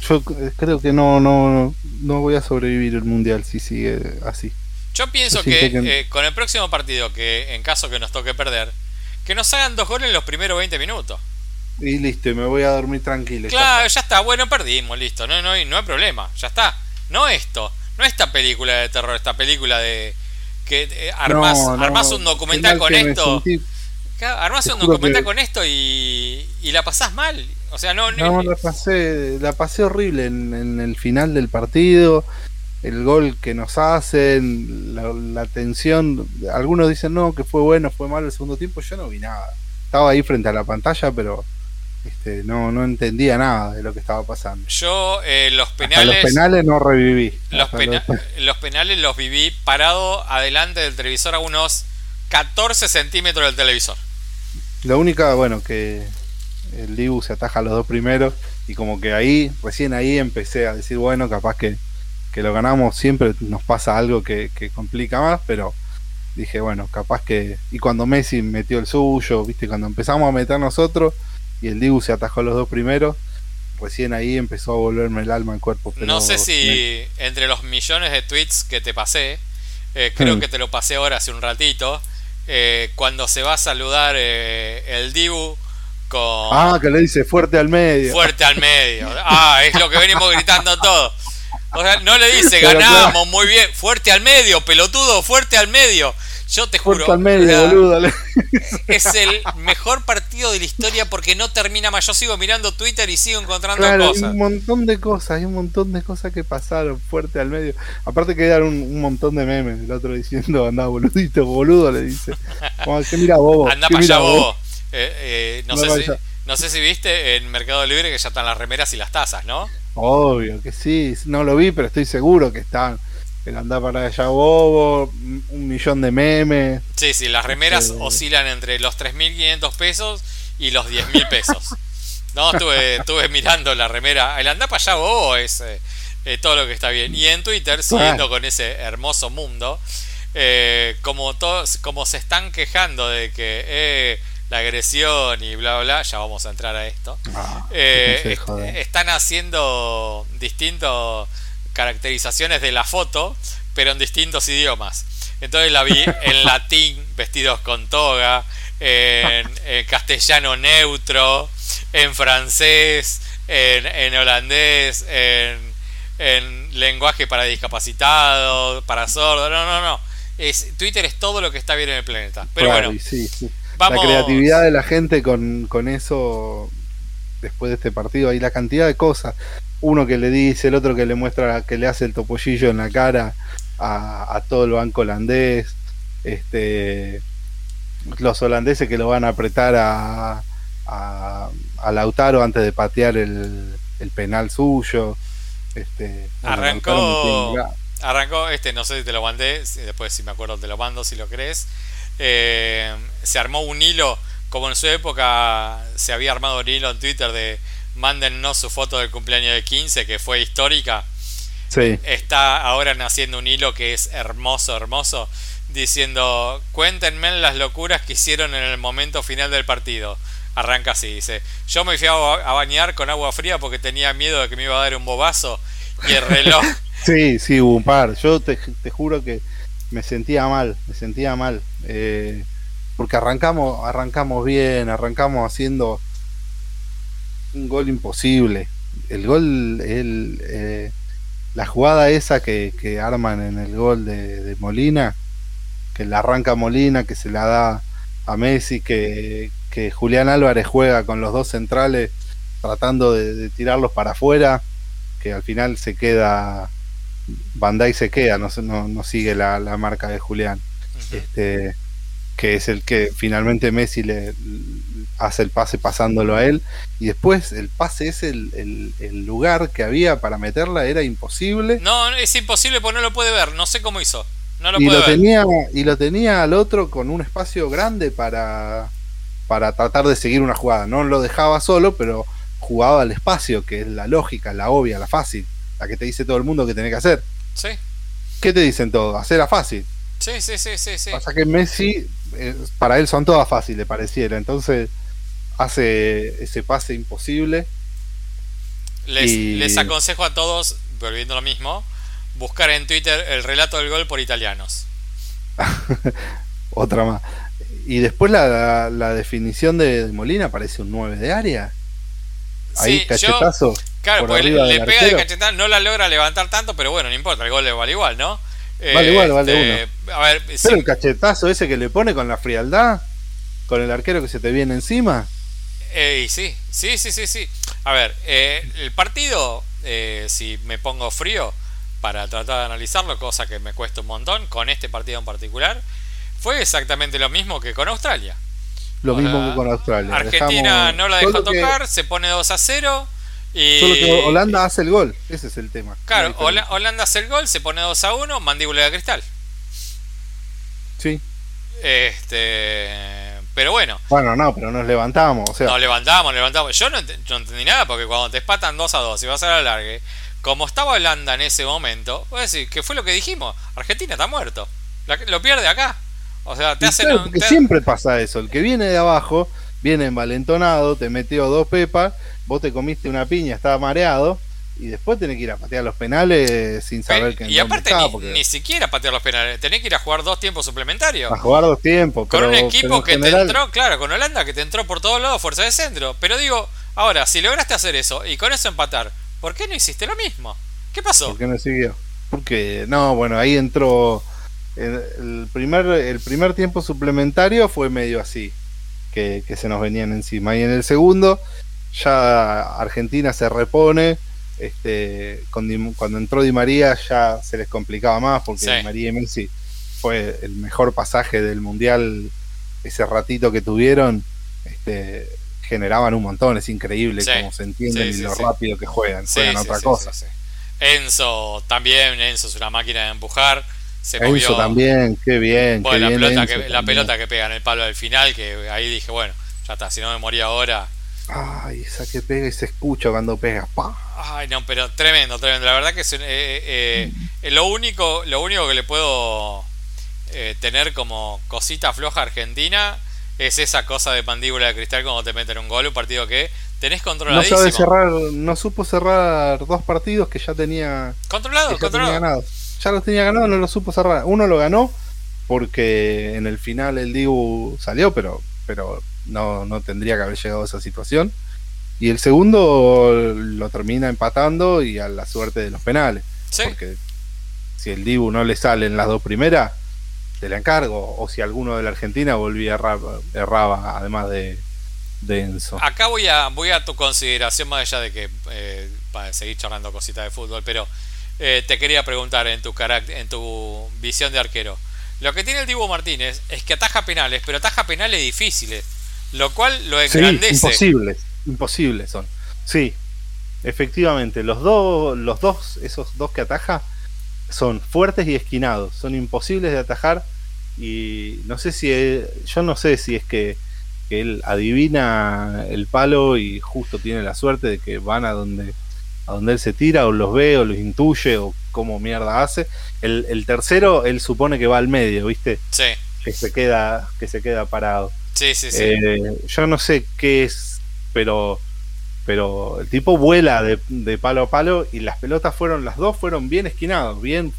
yo creo que no, no, no voy a sobrevivir el mundial si sigue así. Yo pienso que, eh, con el próximo partido, que en caso que nos toque perder, que nos hagan dos goles en los primeros 20 minutos. Y listo, y me voy a dormir tranquilo. Claro, ya está. bueno, perdimos, listo, no, no, no hay problema, ya está. No esto, no esta película de terror, esta película de que eh, armas, un documental con esto. Armas un documental con esto y, y la pasás mal. O sea, no, no, la pasé, la pasé horrible en, el final del partido. El gol que nos hacen, la, tensión. Algunos dicen no, que fue bueno, fue malo el segundo tiempo. Yo no vi nada. Estaba ahí frente a la pantalla, pero este, no, no entendía nada de lo que estaba pasando. Yo eh, los penales... los penales no reviví. Los, <laughs> los, penales los viví parado adelante del televisor a unos 14 centímetros del televisor. La única, bueno, que el Dibu se ataja a los dos primeros y como que ahí, recién ahí empecé a decir, bueno, capaz que, que lo ganamos, siempre nos pasa algo que, que complica más, pero dije, bueno, capaz que... Y cuando Messi metió el suyo, viste, cuando empezamos a meter nosotros y el Dibu se atajó los dos primeros, recién ahí empezó a volverme el alma al cuerpo. no sé si entre los millones de tweets que te pasé, eh, creo hmm. que te lo pasé ahora hace un ratito, eh, cuando se va a saludar eh, el Dibu con... Ah, que le dice fuerte al medio. Fuerte al medio. Ah, es lo que venimos gritando todos. O sea, no le dice ganamos muy bien, fuerte al medio, pelotudo, fuerte al medio. Yo te juro. <laughs> es el mejor partido de la historia porque no termina más. Yo sigo mirando Twitter y sigo encontrando cosas. Hay un montón de cosas, hay un montón de cosas que pasaron fuerte al medio. Aparte que un, un montón de memes. El otro diciendo, anda boludito, boludo, le dice. que mira bobo. Anda para allá, bobo. Eh, eh, no, sé si, no sé si viste en Mercado Libre que ya están las remeras y las tazas, ¿no? Obvio que sí. No lo vi, pero estoy seguro que están el andar para allá bobo, un millón de memes. Sí, sí, las remeras este, oscilan entre los 3.500 pesos y los 10.000 pesos. No, estuve, estuve mirando la remera. El andar para allá bobo es eh, eh, todo lo que está bien. Y en Twitter, siguiendo con ese hermoso mundo, eh, como, todos, como se están quejando de que la agresión y bla, bla, bla, ya vamos a entrar a esto, ah, están haciendo distintos caracterizaciones de la foto, pero en distintos idiomas. Entonces la vi en <laughs> latín, vestidos con toga, en, castellano neutro, en francés, en, holandés, en, lenguaje para discapacitados, para sordos. No, no, no. Es, Twitter es todo lo que está bien en el planeta. Pero bueno, la creatividad de la gente con, con eso después de este partido, hay la cantidad de cosas uno que le dice, el otro que le muestra, que le hace el topollillo en la cara a, todo el banco holandés, este, los holandeses que lo van a apretar a, a, Lautaro antes de patear el, penal suyo. Este, arrancó, arrancó, este, no sé si te lo mandé, después si me acuerdo te lo mando si lo crees. Eh, se armó un hilo, como en su época se había armado un hilo en Twitter de mándennos su foto del cumpleaños de 15, que fue histórica. Sí. Está ahora naciendo un hilo que es hermoso, hermoso, diciendo, cuéntenme las locuras que hicieron en el momento final del partido. Arranca así, dice, yo me fui a, bañar con agua fría porque tenía miedo de que me iba a dar un bobazo y el reloj... <laughs> sí, sí, hubo un par. Yo te, juro que me sentía mal, me sentía mal. Eh, porque arrancamos, arrancamos bien, arrancamos haciendo un gol imposible. El gol, el, eh, la jugada esa que, que, arman en el gol de, de, Molina, que la arranca Molina, que se la da a Messi, que, que Julián Álvarez juega con los dos centrales tratando de, de tirarlos para afuera, que al final se queda, Bandai se queda, no, no, no sigue la, la, marca de Julián. Uh -huh. Este, que es el que finalmente Messi le, hace el pase pasándolo a él. Y después el pase es el, el, el, lugar que había para meterla, era imposible. No, es imposible porque no lo puede ver, no sé cómo hizo. No lo y, puede lo ver. Tenía, y lo tenía al otro con un espacio grande para, para tratar de seguir una jugada. No lo dejaba solo, pero jugaba al espacio, que es la lógica, la obvia, la fácil, la que te dice todo el mundo que tenés que hacer. Sí. ¿Qué te dicen todos? Hacerla fácil. Sí, sí, sí, sí, sí. Pasa que Messi, eh, para él son todas fáciles, pareciera. Entonces hace ese pase imposible. Les, y... les aconsejo a todos, volviendo a lo mismo, buscar en Twitter el relato del gol por italianos. <laughs> Otra más. Y después la, la, la, definición de Molina parece un 9 de área. Ahí, sí, cachetazo. Yo, claro, pues le pega de cachetazo, no la logra levantar tanto, pero bueno, no importa, el gol le vale igual, ¿no? Vale eh, igual, vale este, uno. A ver, Pero sí, el cachetazo ese que le pone con la frialdad, con el arquero que se te viene encima. Eh, sí, sí, sí, sí, sí. A ver, eh, el partido, eh, si me pongo frío para tratar de analizarlo, cosa que me cuesta un montón, con este partido en particular, fue exactamente lo mismo que con Australia. Lo mismo que con Australia. Argentina Dejamos... no la dejó tocar, que... se pone 2 a 0. Y... Solo que Holanda hace el gol, ese es el tema. Claro, Holanda hace el gol, se pone 2 a 1, mandíbula de cristal. Sí. Este. Pero bueno. Bueno, no, pero nos levantamos. O sea. Nos levantamos, levantamos. Yo no, no entendí nada porque cuando te espatan 2 a 2 y vas a la largue, como estaba Holanda en ese momento, voy a decir, que fue lo que dijimos: Argentina está muerto. La, lo pierde acá. O sea, te hacen. Claro, porque te... siempre pasa eso. El que viene de abajo, viene envalentonado, te metió dos pepas, vos te comiste una piña, estaba mareado y después tenés que ir a patear los penales sin saber que Y aparte, ni, porque... ni, siquiera patear los penales, tenés que ir a jugar dos tiempos suplementarios. A jugar dos tiempos. Con pero, un equipo que general... te entró, claro, con Holanda que te entró por todos lados, fuerza de centro. Pero digo, ahora, si lograste hacer eso y con eso empatar, ¿por qué no hiciste lo mismo? ¿Qué pasó? ¿Por qué no siguió? Porque, no, bueno, ahí entró. El primer, el primer tiempo suplementario fue medio así, que, que se nos venían encima. Y en el segundo, ya Argentina se repone este, cuando entró Di María ya se les complicaba más porque sí. Di María y Messi fue el mejor pasaje del mundial ese ratito que tuvieron este, generaban un montón es increíble sí. cómo se entienden sí, y lo rápido que juegan juegan otra cosa. Enzo también Enzo es una máquina de empujar se Enzo movió. también qué bien, bueno, qué la, bien pelota que, la pelota que pega en el palo del final que ahí dije bueno ya está si no me moría ahora Ay, esa que pega y se escucha cuando pega. ¡Pah! Ay, no, pero tremendo, tremendo. La verdad que es, eh, eh, eh, lo único, lo único que le puedo eh, tener como cosita floja a Argentina es esa cosa de mandíbula de cristal cuando te meten un gol, un partido que tenés controladísimo. No sabe cerrar, no supo cerrar dos partidos que ya tenía controlado, ya controlado. Tenía ganado. Ya los tenía ganado, no lo supo cerrar. Uno lo ganó porque en el final el Dibu salió, pero pero no, no tendría que haber llegado a esa situación. Y el segundo lo termina empatando y a la suerte de los penales. ¿Sí? Porque si el Dibu no le sale en las dos primeras, te la encargo. O si alguno de la Argentina volvía erraba, además de, de, Enzo. Acá voy a, voy a tu consideración, más allá de que eh, para seguir charlando cositas de fútbol, pero eh, te quería preguntar en tu, carácter, en tu visión de arquero. Lo que tiene el Dibu Martínez es que ataja penales, pero ataja penales difíciles lo cual lo engrandece. Sí, imposibles, imposibles son. Sí, efectivamente, los dos, los dos, esos dos que ataja son fuertes y esquinados, son imposibles de atajar y no sé si yo no sé si es que, que, él adivina el palo y justo tiene la suerte de que van a donde a donde él se tira o los ve o los intuye o cómo mierda hace. El, el tercero él supone que va al medio, ¿viste? Sí. Que se queda que se queda parado. Sí, sí, sí. Eh, yo no sé qué es, pero pero el tipo vuela de, de, palo a palo y las pelotas fueron, las dos fueron bien esquinados, bien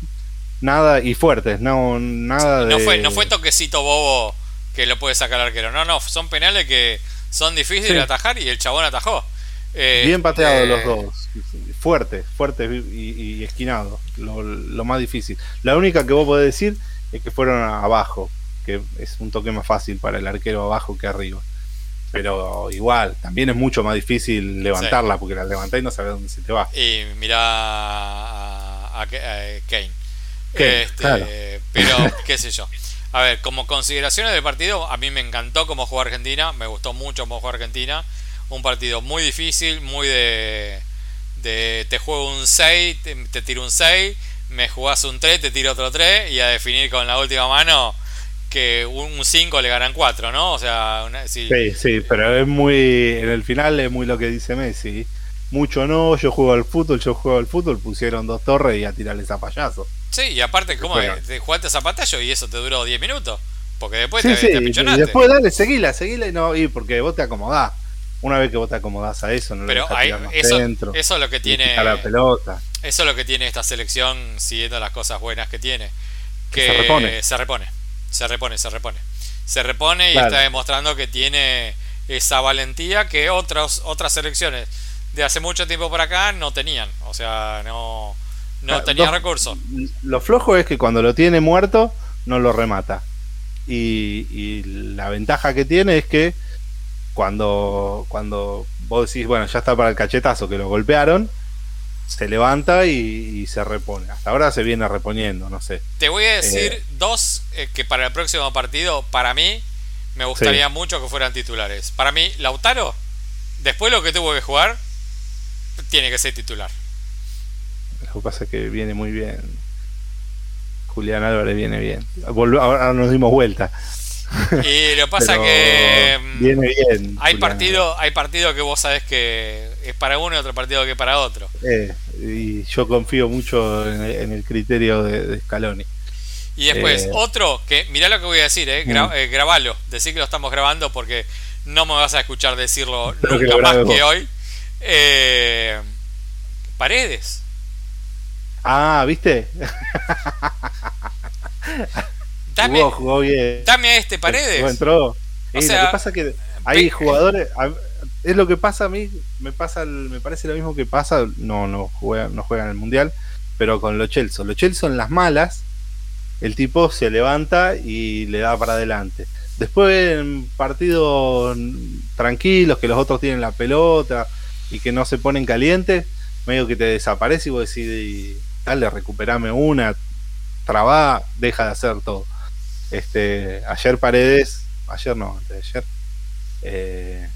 nada y fuertes, no nada de... No fue, no fue toquecito bobo que lo puede sacar el arquero, no, no, son penales que son difíciles sí. de atajar y el chabón atajó. Eh, Bien pateado los dos. Fuerte, fuerte y, esquinado. Lo, lo, más difícil. La única que vos podés decir es que fueron abajo, que es un toque más fácil para el arquero abajo que arriba. Pero igual, también es mucho más difícil levantarla, porque la levantás y no sabes dónde se te va. Y mira a, Kane. Este, pero, <laughs> qué sé yo. A ver, como consideraciones del partido, a mí me encantó cómo jugó Argentina, me gustó mucho cómo jugó Argentina. Un partido muy difícil, muy de, de te juego un 6, te, tiro un 6, me jugás un 3, te tiro otro 3 y a definir con la última mano que un 5 le ganan 4, ¿no? O sea, sí. sí, pero es muy, en el final es muy lo que dice Messi. Mucho no, yo juego al fútbol, yo juego al fútbol, pusieron dos torres y a tirarles a payaso. Sí, y aparte, ¿cómo te jugaste a y eso te duró 10 minutos? Porque después te, sí, Y después dale, seguila, seguila y no, y porque vos te acomodás. Una vez que vos te acomodás a eso, no Pero lo hay, eso, dentro, eso es lo que tiene. La pelota. Eso es lo que tiene esta selección siguiendo las cosas buenas que tiene. Que se repone. Se repone se repone, se repone. Se repone y está demostrando que tiene esa valentía que otras otras selecciones de hace mucho tiempo para acá no tenían. O sea, no, no tenía recursos. Lo flojo es que cuando lo tiene muerto, no lo remata. Y, y, la ventaja que tiene es que cuando, cuando vos decís, bueno, ya está para el cachetazo que lo golpearon, se levanta y, se repone. Hasta ahora se viene reponiendo, no sé. Te voy a decir eh, dos eh, que para el próximo partido, para mí, me gustaría mucho que fueran titulares. Para mí, Lautaro, después de lo que tuvo que jugar, tiene que ser titular. Lo que pasa es que viene muy bien. Julián Álvarez viene bien. ahora nos dimos vuelta. <laughs> Y lo pasa que mm, viene bien. Hay partido, hay partido que vos sabés que es para uno y otro partido que para otro. Eh, y yo confío mucho en, el criterio de, Scaloni. Y después, eh, otro que, mirá lo que voy a decir, eh, mm. eh, grabalo, decir que lo estamos grabando porque no me vas a escuchar decirlo <laughs> nunca más que hoy. Paredes. Ah, ¿viste? <laughs> Dame, jugó, bien. Dame a este Paredes. entró. O sea, lo que pasa que hay jugadores. Es lo que pasa a mí. Me pasa me parece lo mismo que pasa. No, no juega, no juega en el mundial. Pero con los Chelsea. Los Chelsea en las malas. El tipo se levanta y le da para adelante. Después en partidos tranquilos, que los otros tienen la pelota y que no se ponen calientes, medio que te desaparece y vos decís, dale, recuperame una, traba, deja de hacer todo. Este, ayer Paredes, ayer no, antes de ayer, eh,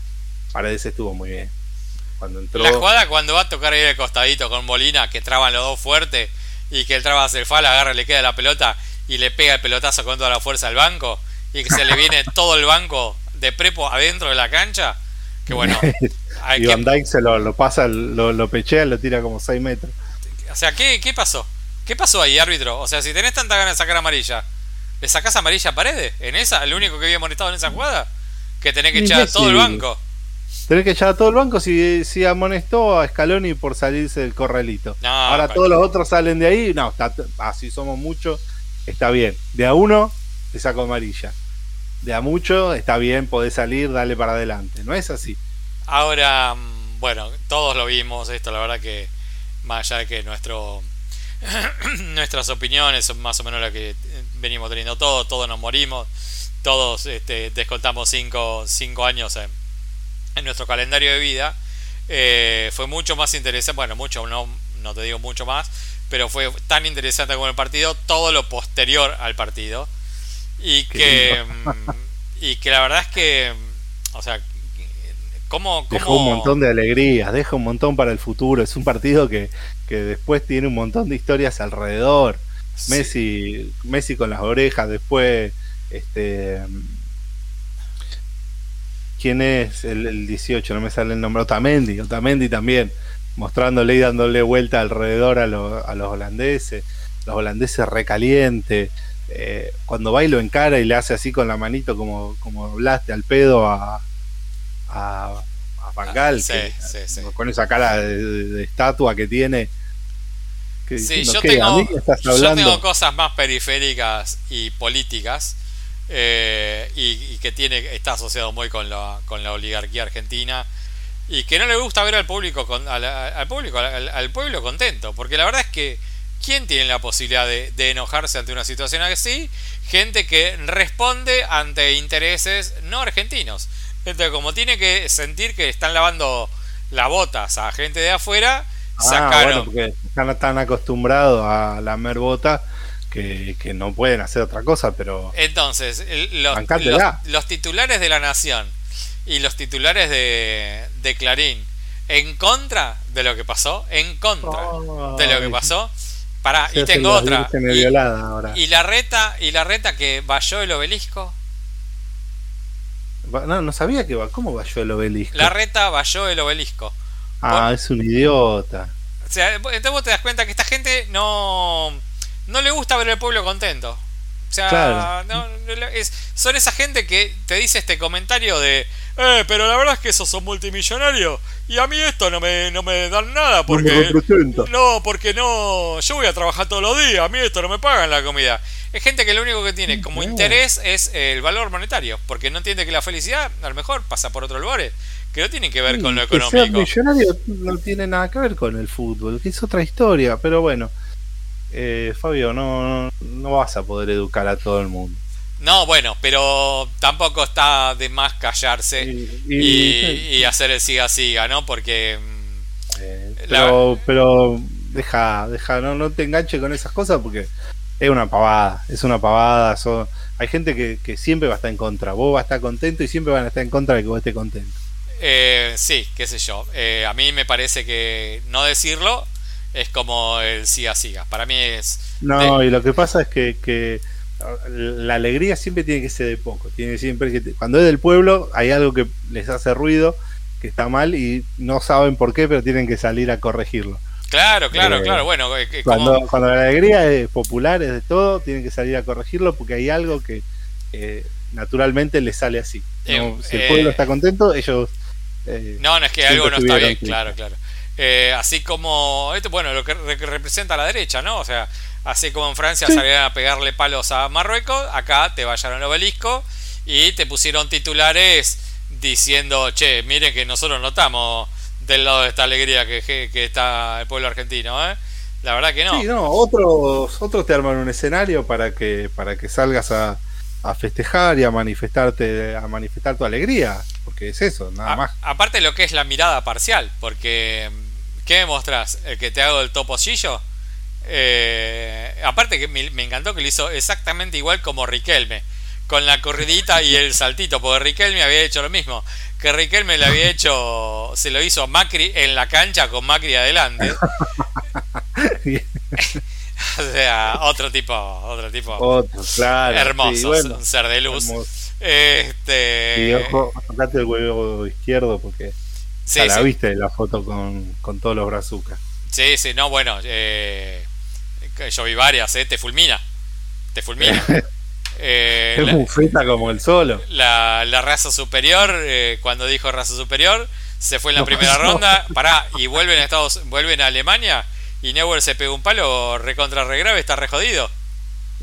Paredes estuvo muy bien. Cuando entró... La jugada cuando va a tocar ahí el costadito con Molina, que traban los dos fuerte y que el traba hace el fal, agarra, le queda la pelota y le pega el pelotazo con toda la fuerza al banco y que se le viene <laughs> todo el banco de prepo adentro de la cancha. Que bueno. <laughs> y Van Dyke se lo, pasa, lo, lo, pechea, lo tira como 6 metros. O sea, ¿qué, ¿qué pasó? ¿Qué pasó ahí, árbitro? O sea, si tenés tanta ganas de sacar amarilla, ¿Le sacás amarilla a Paredes? ¿En esa? ¿El único que había amonestado en esa jugada? Que tenés que echar a todo el banco. Tenés que echar a todo el banco si, si amonestó a Scaloni por salirse del corralito. Ahora todos los otros salen de ahí. No, está, así somos muchos. Está bien. De a uno te saco amarilla. De a mucho está bien, podés salir, dale para adelante. No es así. Ahora, mm, bueno, todos lo vimos. Esto, la verdad que más allá de que nuestro <clears throat> nuestras opiniones son más o menos las que venimos teniendo todos, todos nos morimos, todos este, descontamos 5 cinco, años en, nuestro calendario de vida. Eh, fue mucho más interesante, bueno, mucho, no, no te digo mucho más, pero fue tan interesante como el partido, todo lo posterior al partido. Y que, mm, y que la verdad es que, o sea, ¿cómo, cómo... Dejó un montón de alegrías, deja un montón para el futuro. Es un partido que, que después tiene un montón de historias alrededor. Messi, Messi con las orejas, después este ¿Quién es el, 18? No me sale el nombre. Otamendi, Otamendi también, mostrándole y dándole vuelta alrededor a, los holandeses. Los holandeses recaliente. Eh, cuando va y lo encara y le hace así con la manito como, como al pedo a, a, a Bangal, ah, con esa cara de estatua que tiene sí, yo, tengo, cosas más periféricas y políticas eh, y, que tiene está asociado muy con la, con la oligarquía argentina y que no le gusta ver al público, con, al, público al, pueblo contento, porque la verdad es que ¿quién tiene la posibilidad de, enojarse ante una situación así? Gente que responde ante intereses no argentinos. Entonces, como tiene que sentir que están lavando las botas a gente de afuera, ah, sacaron. porque están tan acostumbrados a lamer botas que, no pueden hacer otra cosa, pero. Entonces, los, los titulares de la Nación y los titulares de, de Clarín en contra de lo que pasó, en contra de lo que pasó. para y tengo otra. Y, la reta, y la reta que vayó el obelisco. No, no sabía que va. ¿Cómo vayó el obelisco? La reta vayó el obelisco. Ah, es un idiota. O sea, entonces vos te das cuenta que esta gente no, no le gusta ver al pueblo contento. O sea, son esa gente que te dice este comentario de eh, pero la verdad es que esos son multimillonarios y a mí esto no me, no me dan nada porque no, porque no, yo voy a trabajar todos los días, a mí esto no me pagan la comida. Es gente que lo único que tiene como interés es el valor monetario, porque no entiende que la felicidad a lo mejor pasa por otros lugares que no tienen que ver con lo económico. Ser millonario no tiene nada que ver con el fútbol, que es otra historia, pero bueno. Eh, Fabio, no, no vas a poder educar a todo el mundo. No, bueno, pero tampoco está de más callarse y, hacer el siga siga, ¿no? Porque. Mm, eh, pero, pero deja, deja, no, no te enganche con esas cosas porque es una pavada, es una pavada. hay gente que, siempre va a estar en contra. Vos vas a estar contento y siempre van a estar en contra de que vos estés contento. Eh, sí, qué sé yo. Eh, a mí me parece que no decirlo es como el siga siga. Para mí es. No, y lo que pasa es que, que la alegría siempre tiene que ser de poco. Tiene siempre que cuando es del pueblo hay algo que les hace ruido, que está mal y no saben por qué, pero tienen que salir a corregirlo. Claro, claro, eh, claro. Bueno, eh, cuando, cuando, la alegría es popular, es de todo, tienen que salir a corregirlo porque hay algo que naturalmente les sale así. Eh, si el pueblo está contento, ellos. No, no es que algo no está bien, claro, claro. así como, esto, bueno, lo que, representa la derecha, ¿no? O sea, Así como en Francia salieron a pegarle palos a Marruecos, acá te vayaron al obelisco y te pusieron titulares diciendo, che, miren que nosotros no estamos del lado de esta alegría que, que está el pueblo argentino, ¿eh? La verdad que no. Sí, no, otros, otros te arman un escenario para que, para que salgas a, festejar y a manifestarte, a manifestar tu alegría, porque es eso, nada más. Aparte lo que es la mirada parcial, porque ¿qué me mostrás? ¿El que te hago el toposillo? Eh, aparte que me, encantó que lo hizo exactamente igual como Riquelme, con la corridita y el <laughs> saltito, porque Riquelme había hecho lo mismo, que Riquelme le había hecho, se lo hizo a Macri en la cancha con Macri adelante. <laughs> <laughs> o sea, otro tipo, otro tipo. hermoso, un ser de luz. Este... Y ojo, tocate el huevo izquierdo porque la viste la foto con, con todos los brazucas. Sí, sí, no, bueno, eh, yo vi varias, ¿eh? Te fulmina. Te fulmina. <laughs> Eh, es bufeta como el solo. La, raza superior, eh, cuando dijo raza superior, se fue en la primera <laughs> ronda. Pará, y vuelven a Estados, vuelven a Alemania. Y Neuer se pegó un palo recontra regrave, está re jodido.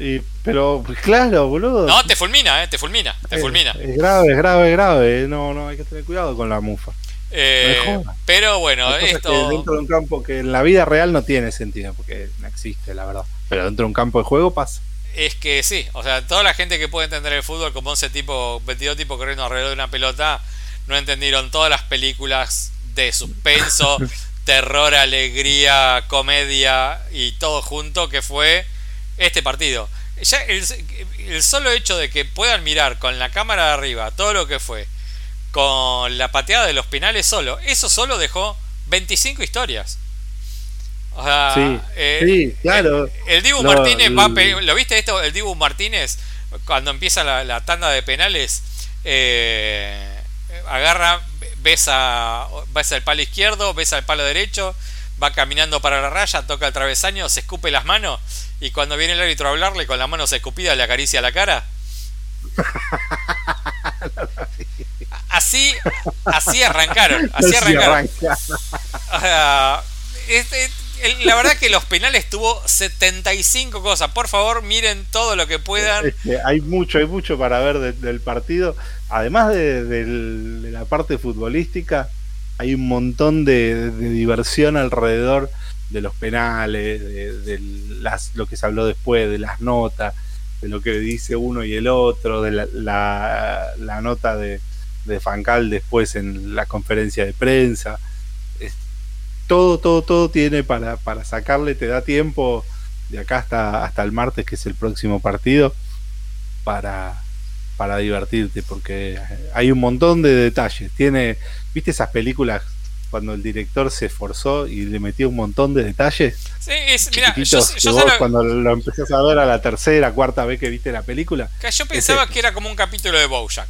Y, pero, claro, boludo. No, te fulmina, eh, te fulmina, te fulmina. Es grave, es grave, es grave. No, no, hay que tener cuidado con la mufa. Eh, pero bueno, esto. dentro de un campo que en la vida real no tiene sentido, porque no existe, la verdad. Pero dentro de un campo de juego pasa. Es que sí, o sea, toda la gente que puede entender el fútbol como 11 tipo, 22 tipos corriendo alrededor de una pelota, no entendieron todas las películas de suspenso, <laughs> terror, alegría, comedia y todo junto que fue este partido. Ya el, el solo hecho de que puedan mirar con la cámara de arriba todo lo que fue con la pateada de los penales solo. Eso solo dejó 25 historias. O sea, sí, eh, claro. El, Dibu Martínez ¿Lo viste esto? El Dibu Martínez, cuando empieza la, tanda de penales, eh, agarra, besa, besa el palo izquierdo, besa el palo derecho, va caminando para la raya, toca el travesaño, se escupe las manos y cuando viene el árbitro a hablarle con las manos escupidas le acaricia la cara. <laughs> así, así arrancaron. Así arrancaron. Este, la verdad que los penales tuvo 75 cosas. Por favor, miren todo lo que puedan. hay mucho, hay mucho para ver del partido. Además de, la parte futbolística, hay un montón de, de diversión alrededor de los penales, de, las, lo que se habló después, de las notas, de lo que dice uno y el otro, de la, la, la nota de, de Fancal después en la conferencia de prensa. Todo, todo, todo tiene para, para sacarle, te da tiempo de acá hasta, hasta el martes, que es el próximo partido, para, para divertirte, porque hay un montón de detalles. Tiene, ¿viste esas películas cuando el director se esforzó y le metió un montón de detalles? Sí, es, mira, yo, yo que vos lo- cuando lo empezás a ver a la tercera, cuarta vez que viste la película, que yo pensaba que era como un capítulo de Bojack.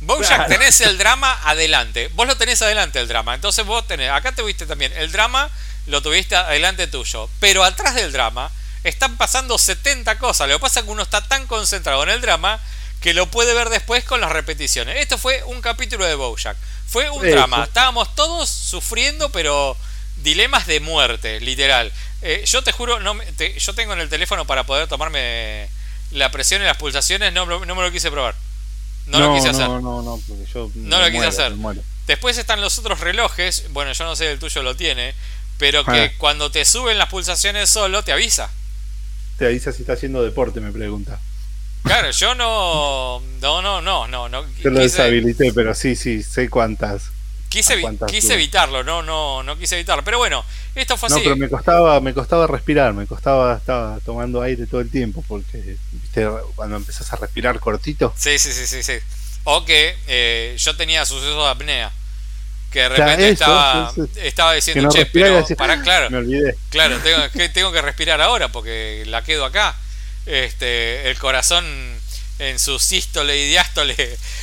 Bojack Claro. tenés el <laughs> drama adelante. Vos lo tenés adelante el drama. Entonces vos tenés, acá tuviste también el drama, lo tuviste adelante tuyo. Pero atrás del drama están pasando 70 cosas. Lo que pasa es que uno está tan concentrado en el drama que lo puede ver después con las repeticiones. Esto fue un capítulo de Bojack. Fue un Eso. drama. Estábamos todos sufriendo, pero dilemas de muerte, literal. Eh, yo te juro, no me- te- yo tengo en el teléfono para poder tomarme la presión y las pulsaciones, no, no me lo quise probar. No, lo quise hacer. No, no, no, porque yo No lo quise muero, hacer. Después están los otros relojes, bueno, yo no sé, el tuyo lo tiene, pero que Ah. cuando te suben las pulsaciones solo te avisa. Te avisa si está haciendo deporte, me pregunta. Claro, yo no, no, no, no, no, no Yo lo quise, deshabilité, pero sí, sí, sé cuántas. quise, ¿a evi- cuántas quise evitarlo, no, no, no quise evitarlo. Pero bueno, esto fue No, así. pero me costaba, me costaba respirar, me costaba, estaba tomando aire todo el tiempo, porque viste, cuando empezás a respirar cortito, Sí, sí, sí, sí, sí. O que eh, yo tenía suceso de apnea. Que de repente eso, estaba, eso, eso. estaba diciendo, no che, pero decís, pará, claro, <laughs> me olvidé. claro, tengo que, tengo que respirar ahora porque la quedo acá. Este, el corazón en su sístole y diástole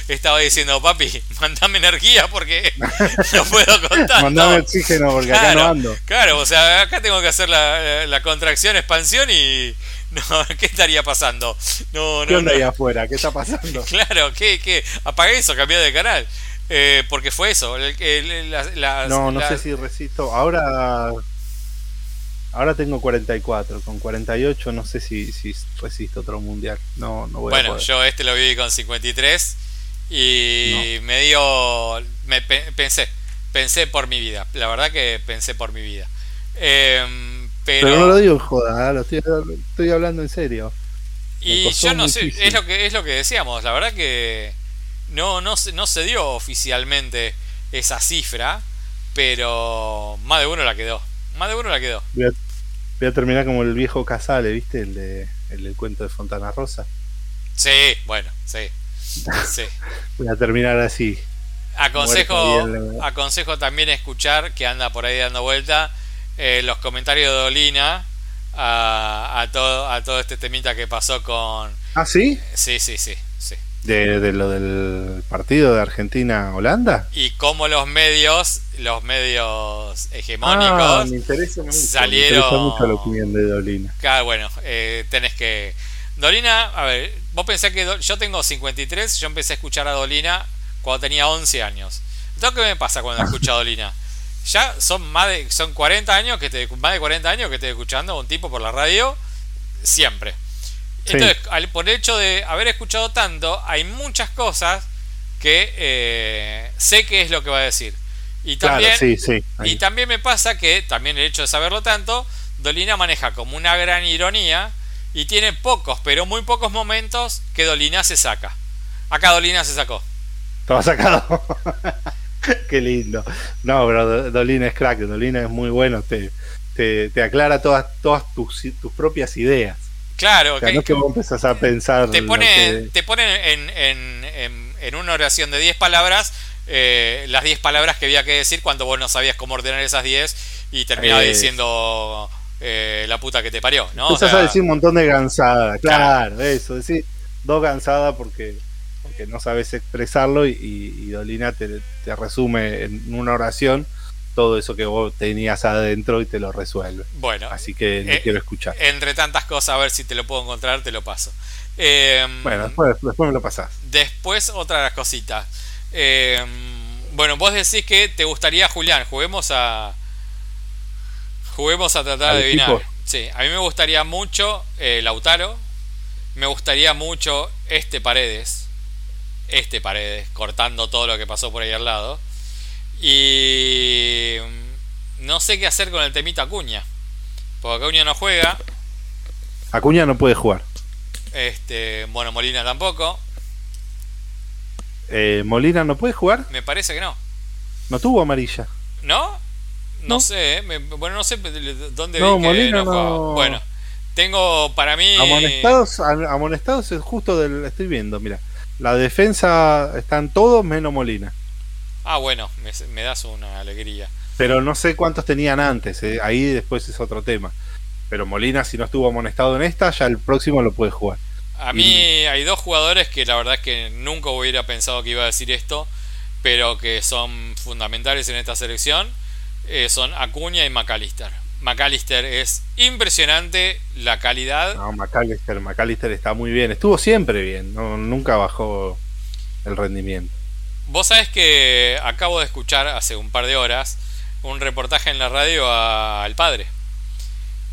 estaba diciendo, papi, mandame energía porque <laughs> no puedo contar. <laughs> Mandame oxígeno porque acá no ando. Claro, o sea, acá tengo que hacer la, la contracción, expansión y... <laughs> No, ¿qué estaría pasando? No, ¿Qué no, onda no. ahí afuera? ¿Qué está pasando? Claro, ¿qué, qué? Apagué eso, cambié de canal. Eh, porque fue eso. el- el- las- las- No, no sé si resisto. Ahora ahora tengo 44, con 48 no sé si, si resisto otro mundial. No, no voy Bueno, yo este lo viví con 53 y me dio... Me pe- pensé, pensé por mi vida. La verdad que pensé por mi vida. Em, pero... Pero no lo digo en joda, ¿eh? lo estoy, estoy hablando en serio. Y yo no sé, es lo que es lo que decíamos, la verdad que no no no se dio oficialmente esa cifra, pero más de uno la quedó. Más de uno la quedó. Voy a, voy a terminar como el viejo Casale, ¿viste? El, de, el del cuento de Fontana Rosa. Sí, bueno, sí. Sí. <laughs> Voy a terminar así. Aconsejo, bien, aconsejo también escuchar, que anda por ahí dando vuelta, eh, los comentarios de Dolina a, a, todo, a todo este temita que pasó con... ¿Ah, sí? Sí, sí, sí, sí. De, de lo del partido de Argentina-Holanda. Y cómo los medios, los medios Ah, hegemónicos, me interesa mucho. salieron- Me interesa mucho la opinión de Dolina. Claro, bueno, eh, tenés que. Dolina, a ver, vos pensás que. Do- Yo tengo 53, yo empecé a escuchar a Dolina cuando tenía 11 años. Entonces, ¿qué me pasa cuando escucho a Dolina? Ya son más de. Son 40 años que te, más de 40 años que estoy escuchando a un tipo por la radio siempre. Sí. Entonces, al- por el hecho de haber escuchado tanto, hay muchas cosas que eh, sé qué es lo que va a decir. Y también, claro, sí, sí. y también me pasa que, también el hecho de saberlo tanto, Dolina maneja como una gran ironía y tiene pocos, pero muy pocos momentos que Dolina se saca. Acá Dolina se sacó. Estaba sacado. <laughs> Qué lindo. No, pero Do- Dolina es crack. Dolina es muy bueno. Te, te, te aclara todas, todas tus, tus propias ideas. Claro, O sea, que- no es que vos empezás a pensar. te pone, que- te pone en, en- en- en una oración de 10 palabras eh, las 10 palabras que había que decir cuando vos no sabías cómo ordenar esas 10 y terminabas Eh. diciendo eh, la puta que te parió, ¿no? O Empezás sea, a decir un montón de gansadas. Claro, eso. Decir dos gansadas porque, porque no sabes expresarlo y, y- y Dolina te, te resume en una oración todo eso que vos tenías adentro y te lo resuelve. bueno, Así que Eh, quiero escuchar. entre tantas cosas, a ver si te lo puedo encontrar, te lo paso. Eh, Bueno, después, después me lo pasás. Después, otra de las cositas. Eh, bueno, vos decís que te gustaría, Julián, juguemos a. Juguemos a tratar ¿Al de adivinar. equipo? Sí, a mí me gustaría mucho eh, Lautaro. Me gustaría mucho este Paredes. Este Paredes, cortando todo lo que pasó por ahí al lado. Y mm, no sé qué hacer con el temita Acuña. Porque Acuña no juega. Acuña no puede jugar. Este, bueno, Molina tampoco. Eh, Molina no puede jugar. Me parece que no. No tuvo amarilla. ¿No? No, No. sé, eh, me- bueno, no sé dónde No, vi que Molina no jugaba. no. Bueno, tengo para mí. Amonestados, am- amonestados es justo del. Estoy viendo, mira. La defensa están todos menos Molina. Ah, bueno, me, me das una alegría. Pero no sé cuántos tenían antes. eh, Ahí después es otro tema. Pero Molina, si no estuvo amonestado en esta, ya el próximo lo puede jugar. A mí hay dos jugadores que la verdad es que nunca hubiera pensado que iba a decir esto, pero que son fundamentales en esta selección. eh, son Acuña y McAllister. McAllister es impresionante la calidad. No, McAllister, McAllister está muy bien. Estuvo siempre bien. No, nunca bajó el rendimiento. Vos sabés que acabo de escuchar hace un par de horas un reportaje en la radio a- al padre.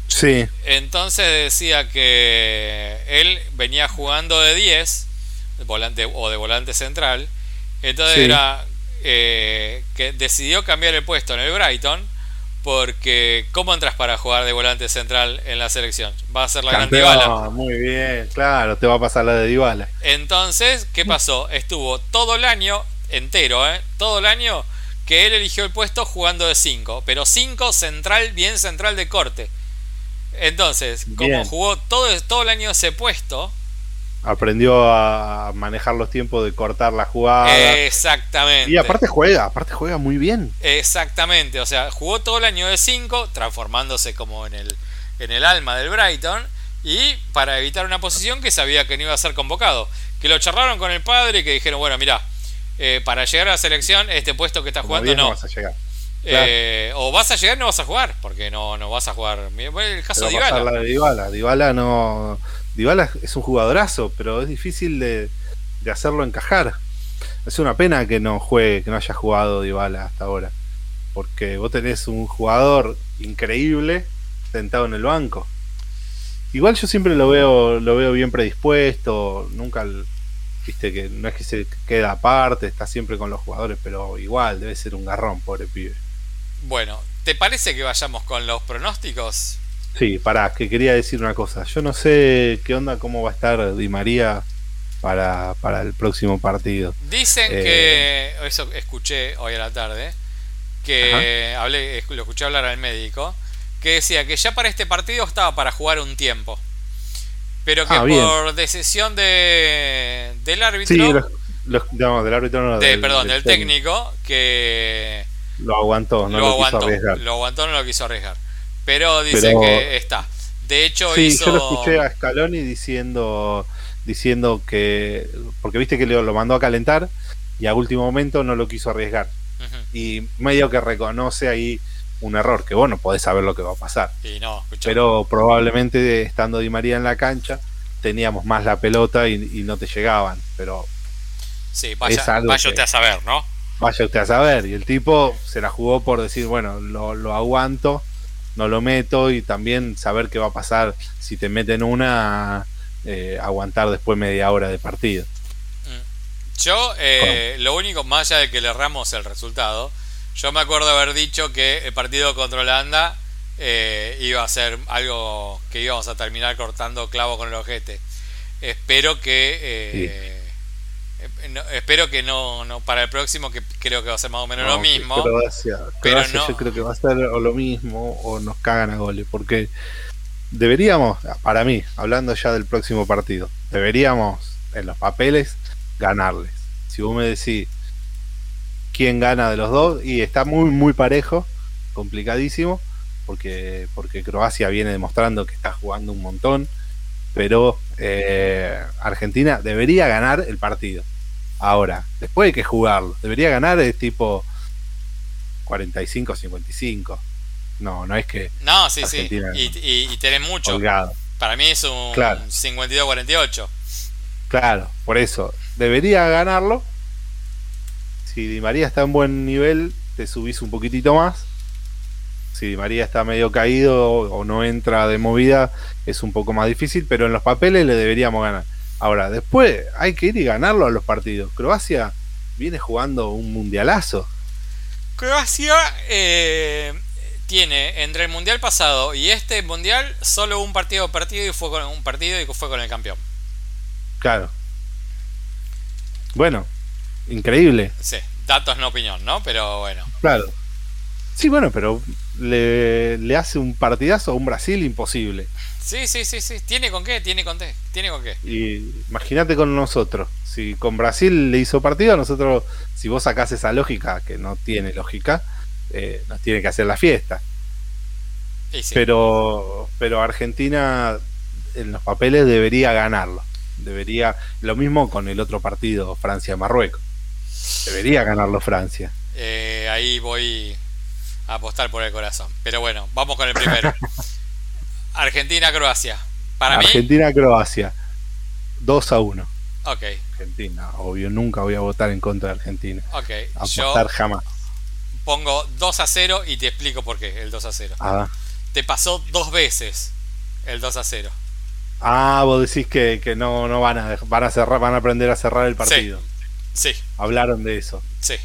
Sí, Entonces decía que él venía jugando de 10, de volante o de volante central. Entonces Sí. era eh, que decidió cambiar el puesto en el Brighton porque ¿cómo entras para jugar de volante central en la selección? Va a ser la gran campeón, Dybala. muy bien. Claro, te va a pasar la de Dybala. Entonces, ¿qué pasó? Estuvo todo el año entero, ¿eh? todo el año que él eligió el puesto jugando de 5, pero 5 central, bien central de corte. Entonces, como Bien. jugó todo, todo el año ese puesto, Aprendió a manejar los tiempos de cortar la jugada. exactamente. y aparte juega, aparte juega muy bien. Exactamente, o sea, jugó todo el año de 5, transformándose como en el, en el alma del Brighton, y para evitar una posición que sabía que no iba a ser convocado. Que lo charlaron con el padre y que dijeron, bueno, mira, para llegar a la selección, este puesto que estás Como jugando 10 no. vas a llegar. Eh, o vas a llegar no vas a jugar, porque no, no vas a jugar. El caso Pero de Dybala. la de Dybala. Dybala no. Dybala es un jugadorazo, pero es difícil de, de hacerlo encajar. Es una pena que no juegue, que no haya jugado Dybala hasta ahora. Porque vos tenés un jugador increíble sentado en el banco. Igual yo siempre lo veo, lo veo bien predispuesto, nunca viste que no es que se queda aparte, está siempre con los jugadores, pero igual debe ser un garrón, pobre pibe. Bueno, ¿te parece que vayamos con los pronósticos? Sí, pará, que quería decir una cosa. Yo no sé qué onda, cómo va a estar Di María para, para el próximo partido. Dicen Eh. que, eso escuché hoy a la tarde, que hablé, lo escuché hablar al médico, que decía que ya para este partido estaba para jugar un tiempo. Pero que Ah, por decisión de, del árbitro, Sí, los, los- del árbitro no, de, del- perdón, del del técnico, que Lo aguantó, no lo, lo, aguantó, quiso arriesgar. lo aguantó, no lo quiso arriesgar. Pero dice Pero- que está. De hecho, Sí, hizo... yo lo escuché a Scaloni diciendo, diciendo que, porque viste que lo, mandó a calentar y a último momento no lo quiso arriesgar. Y medio que reconoce ahí un error, que vos no podés saber lo que va a pasar. Y no. Pero probablemente estando Di María en la cancha, teníamos más la pelota y, y no te llegaban. Pero sí, es vaya, algo vaya que- usted a saber, ¿no? Vaya usted a saber. Y el tipo se la jugó por decir, bueno, lo, lo aguanto, no lo meto y también saber qué va a pasar si te meten una, eh, aguantar después media hora de partido. Yo, eh, lo único, más allá de que le erramos el resultado, yo me acuerdo haber dicho que el partido contra Holanda eh, iba a ser algo que íbamos a terminar cortando clavo con el ojete. Espero que. eh, no- espero que no, no para el próximo, que creo que va a ser más o menos lo No, mismo. Croacia, pero Croacia no- yo creo que va a ser o lo mismo o nos cagan a goles. Porque deberíamos, para mí, hablando ya del próximo partido, deberíamos en los papeles ganarles. Si vos me decís quién gana de los dos, y está muy, muy parejo, complicadísimo, porque, porque Croacia viene demostrando que está jugando un montón, pero eh, Argentina debería ganar el partido. Ahora, después hay que jugarlo, debería ganar es tipo 45-55. No, no es que No, sí, Argentina, sí. Y, y, y tenés mucho. holgado. Para mí es un Claro. 52-48. Claro, por eso, debería ganarlo. Si Di María está en buen nivel, te subís un poquitito más. Si Di María está medio caído o no entra de movida, es un poco más difícil, pero en los papeles le deberíamos ganar. Ahora, después hay que ir y ganarlo a los partidos. Croacia viene jugando un mundialazo. Croacia eh, tiene entre el mundial pasado y este mundial solo un partido partido y fue con un partido y fue con el campeón. Claro. Bueno, increíble. Sí, datos no opinión, ¿no? Pero bueno. Claro. Sí, bueno, pero le, le hace un partidazo a un Brasil imposible. Sí, sí, sí, sí. ¿Tiene con qué? ¿Tiene con qué? ¿Tiene con qué? Y imagínate con nosotros. Si con Brasil le hizo partido, nosotros, si vos sacás esa lógica, que no tiene lógica, eh, nos tiene que hacer la fiesta. Sí. Pero, pero Argentina en los papeles debería ganarlo. Debería, lo mismo con el otro partido, Francia-Marruecos. Debería ganarlo Francia. Eh, ahí voy apostar por el corazón. Pero bueno, vamos con el primero. <laughs> Argentina-Croacia. Para Argentina-Croacia. 2 a 1. ok, Argentina, obvio, nunca voy a votar en contra de Argentina. ok. Yo Apostar jamás. pongo 2 a 0 y te explico por qué el 2 a 0. Ah, Te pasó dos veces el 2 a 0. ah, vos decís que, que no, no van a van a cerrar, van a aprender a cerrar el partido. Sí, Hablaron de eso. sí.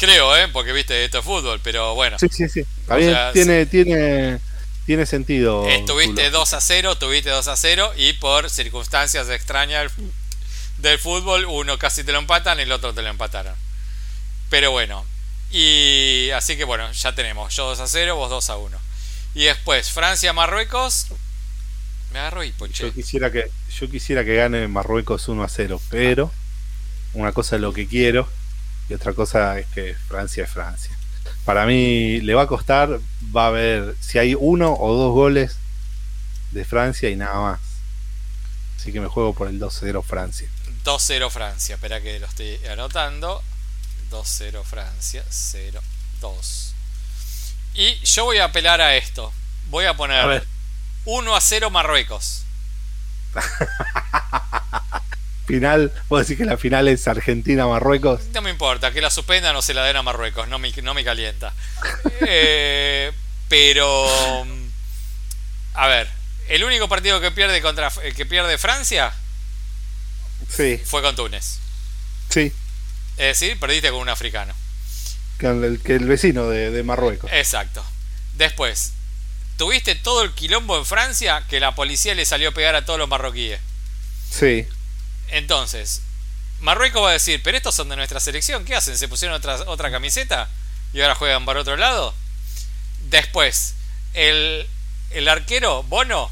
Creo, ¿eh? Porque viste, esto es fútbol, pero bueno. Sí, sí, sí. Bien, sea, tiene, tiene, tiene sentido. Estuviste tu 2 a 0, tuviste 2 a 0 y por circunstancias extrañas del fútbol, uno casi te lo empatan y el otro te lo empataron. Pero bueno, y así que bueno, ya tenemos, yo 2 a 0, vos 2 a 1. Y después, Francia-Marruecos. Me agarro hipo, che. Yo quisiera que yo quisiera que gane Marruecos 1 a 0, pero una cosa es lo que quiero y otra cosa es que Francia es Francia. Para mí le va a costar, va a haber si hay uno o dos goles de Francia y nada más. Así que me juego por el 2-0 Francia. 2-0 Francia, espera que lo estoy anotando. 2-0 Francia, 0-2. Y yo voy a apelar a esto. Voy a poner A ver. 1 a 0 Marruecos. <laughs> Final, vos decís que la final es Argentina-Marruecos. No me importa, que la suspendan o se la den a Marruecos, no me, no me calienta. <laughs> Eh, pero. A ver, el único partido que pierde contra eh, que pierde Francia Sí, fue con Túnez. sí. Es decir, perdiste con un africano. Que el, que el vecino de, de Marruecos. Exacto. Después, tuviste todo el quilombo en Francia que la policía le salió a pegar a todos los marroquíes. Sí. Entonces, Marruecos va a decir, pero estos son de nuestra selección, ¿qué hacen? ¿Se pusieron otra, otra camiseta? ¿Y ahora juegan para otro lado? Después, el, el arquero, Bono,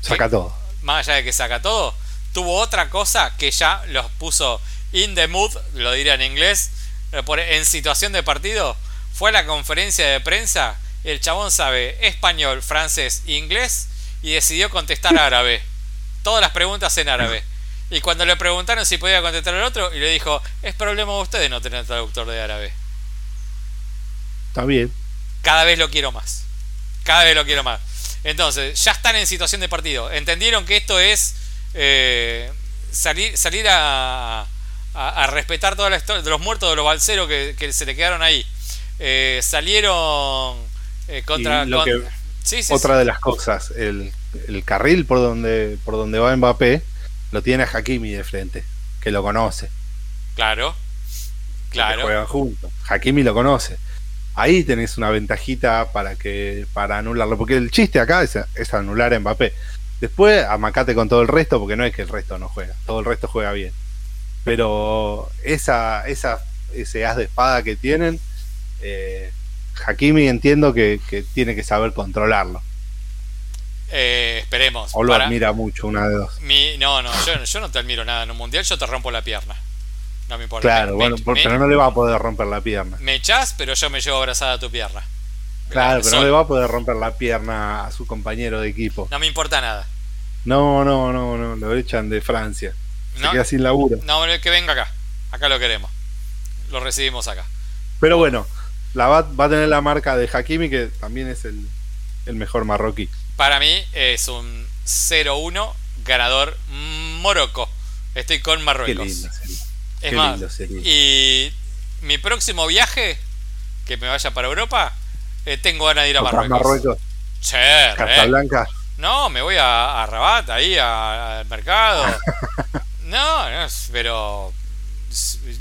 Saca todo. más allá de que saca todo, tuvo otra cosa que ya los puso in the mood, lo diría en inglés, pone en situación de partido. Fue a la conferencia de prensa, el chabón sabe español, francés, inglés y decidió contestar árabe. Todas las preguntas en árabe. Y cuando le preguntaron si podía contestar el otro, y le dijo, es problema de ustedes no tener traductor de árabe. Está bien. Cada vez lo quiero más. Cada vez lo quiero más. Entonces, ya están en situación de partido. Entendieron que esto es eh, salir, salir a, a, a respetar toda la historia de los muertos de los balseros que, que se le quedaron ahí. Eh, salieron eh, contra. Y lo con- que- Sí, sí, Otra de las cosas, el, el carril por donde, por donde va Mbappé lo tiene a Hakimi de frente, que lo conoce. Claro. Claro. Juegan juntos. Hakimi lo conoce. Ahí tenés una ventajita para que para anularlo. Porque el chiste acá es, es anular a Mbappé. Después amacate con todo el resto, porque no es que el resto no juega. Todo el resto juega bien. Pero esa, esa, ese as de espada que tienen, eh, Hakimi entiendo que, que tiene que saber controlarlo. Eh, esperemos. O lo Para- admira mucho, una de dos. mi- no, no, yo, yo no te admiro nada en un mundial, yo te rompo la pierna. No me importa. Claro, Me- bueno, me- por- me- pero no le va a poder romper la pierna. Me echás, pero yo me llevo abrazada a tu pierna. Claro, pero no le va a poder romper la pierna a su compañero de equipo. No me importa nada. No, no, no, no, lo echan de Francia. Se No, queda sin laburo. no, que venga acá. Acá lo queremos. Lo recibimos acá. Pero bueno, la va, va a tener la marca de Hakimi, que también es el, el mejor marroquí. Para mí es un 0-1 ganador Morocco. Estoy con Qué Marruecos. lindo sería. es qué más, lindo sería. y mi próximo viaje, que me vaya para Europa, eh, tengo ganas de ir a Marruecos. Marruecos, Che. No, me voy a, a Rabat, ahí a- al mercado. <laughs> No, no, pero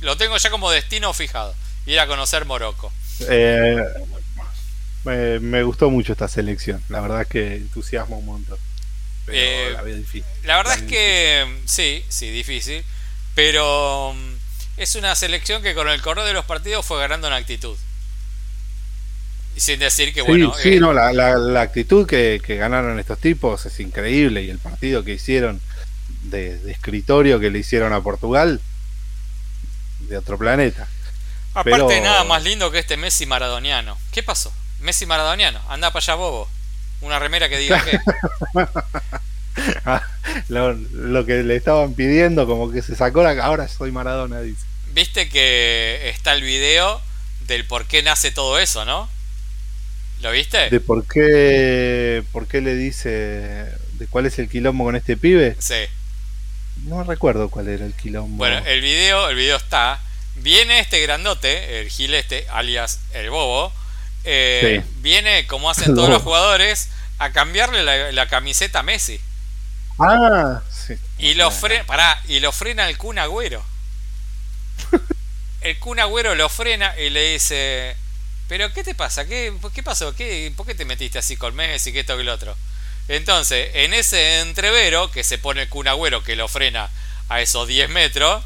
lo tengo ya como destino fijado. ir a conocer Morocco. Eh, me, me gustó mucho esta selección. La verdad es que entusiasma un montón. Pero Eh, la difícil. La verdad La es que sí, sí, difícil, pero mm, es una selección que con el correr de los partidos fue ganando en actitud. Y sin decir que, Sí, bueno, sí, eh, no, la, la- la actitud que, que ganaron estos tipos es increíble y el partido que hicieron de, de escritorio que le hicieron a Portugal de otro planeta. aparte pero- nada más lindo que este Messi maradoniano. ¿Qué pasó? Messi maradoniano, anda para allá bobo. Una remera que diga <laughs> que... lo, lo que le estaban pidiendo, como que se sacó la ahora soy Maradona, dice. Viste que está el video del por qué nace todo eso, ¿no? ¿Lo viste? De por qué, por qué le dice, de cuál es el quilombo con este pibe. Sí. No recuerdo cuál era el quilombo. Bueno, el video, el video está. Viene este grandote, el gil este, alias el bobo. Eh, Sí. Viene, como <laughs> hacen todos los jugadores, a cambiarle la, la camiseta a Messi. ah, sí. Y lo, frena, pará, y lo frena el Kun Agüero. El Kun Agüero lo frena y le dice: ¿Pero qué te pasa? ¿Qué, qué pasó? ¿Qué, ¿Por qué te metiste así con Messi? Que esto que lo otro. Entonces, en ese entrevero que se pone el Kun Agüero que lo frena a esos 10 metros,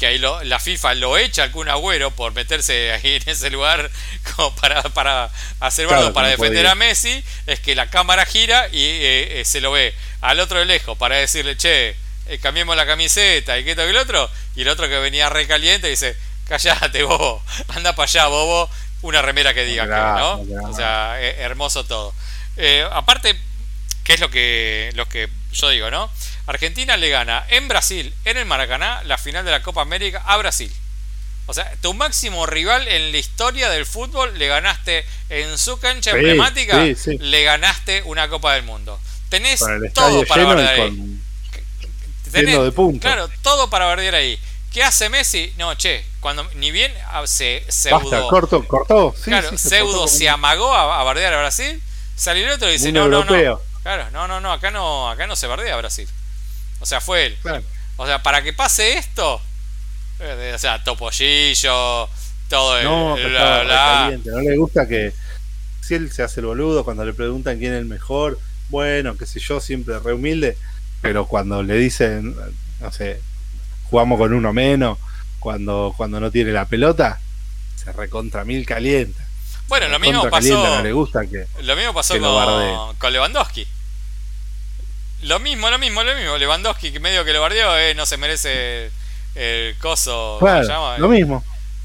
que ahí lo- la FIFA lo echa al Kun Agüero por meterse ahí en ese lugar <laughs> como para, para hacer Claro, bardo, para que no defender podía. a Messi, es que la cámara gira y eh, eh, se lo ve al otro de lejos para decirle, che, eh, cambiemos la camiseta y que esto que el otro, y el otro que venía recaliente dice, callate bobo, <laughs> anda para allá bobo, una remera que diga que, Claro, ¿no? O sea, hermoso todo. Aparte, ¿qué es lo que, lo que yo digo, no? Argentina le gana en Brasil, en el Maracaná, la final de la Copa América a Brasil. O sea, tu máximo rival en la historia del fútbol le ganaste en su cancha Sí, emblemática, sí, sí. le ganaste una Copa del Mundo. Tenés todo para bardear ahí. Tenés- de. Claro, todo para bardear ahí. ¿Qué hace Messi? No, che, cuando ni bien ah, se pseudo, Basta, corto, cortó. Claro, se pseudo se como amagó a, a bardear a Brasil, salió el otro y dice, no, no, no. Claro, no, no, no, acá no, acá no se bardea a Brasil. O sea, fue él. Claro. O sea, para que pase esto, eh, o sea, topollillo, todo el No, pero bla, bla. recaliente. No le gusta que. Si él se hace el boludo cuando le preguntan quién es el mejor, bueno, qué sé yo, siempre re humilde. Pero cuando le dicen, no sé, jugamos con uno menos, cuando, cuando no tiene la pelota, se recontra mil calienta. Bueno, lo mismo calienta, pasó. no le gusta que. Lo mismo pasó lo con Lewandowski. Lo mismo, lo mismo, lo mismo. Lewandowski, que medio que lo bardeó, eh, no se merece el, coso. Claro, lo mismo.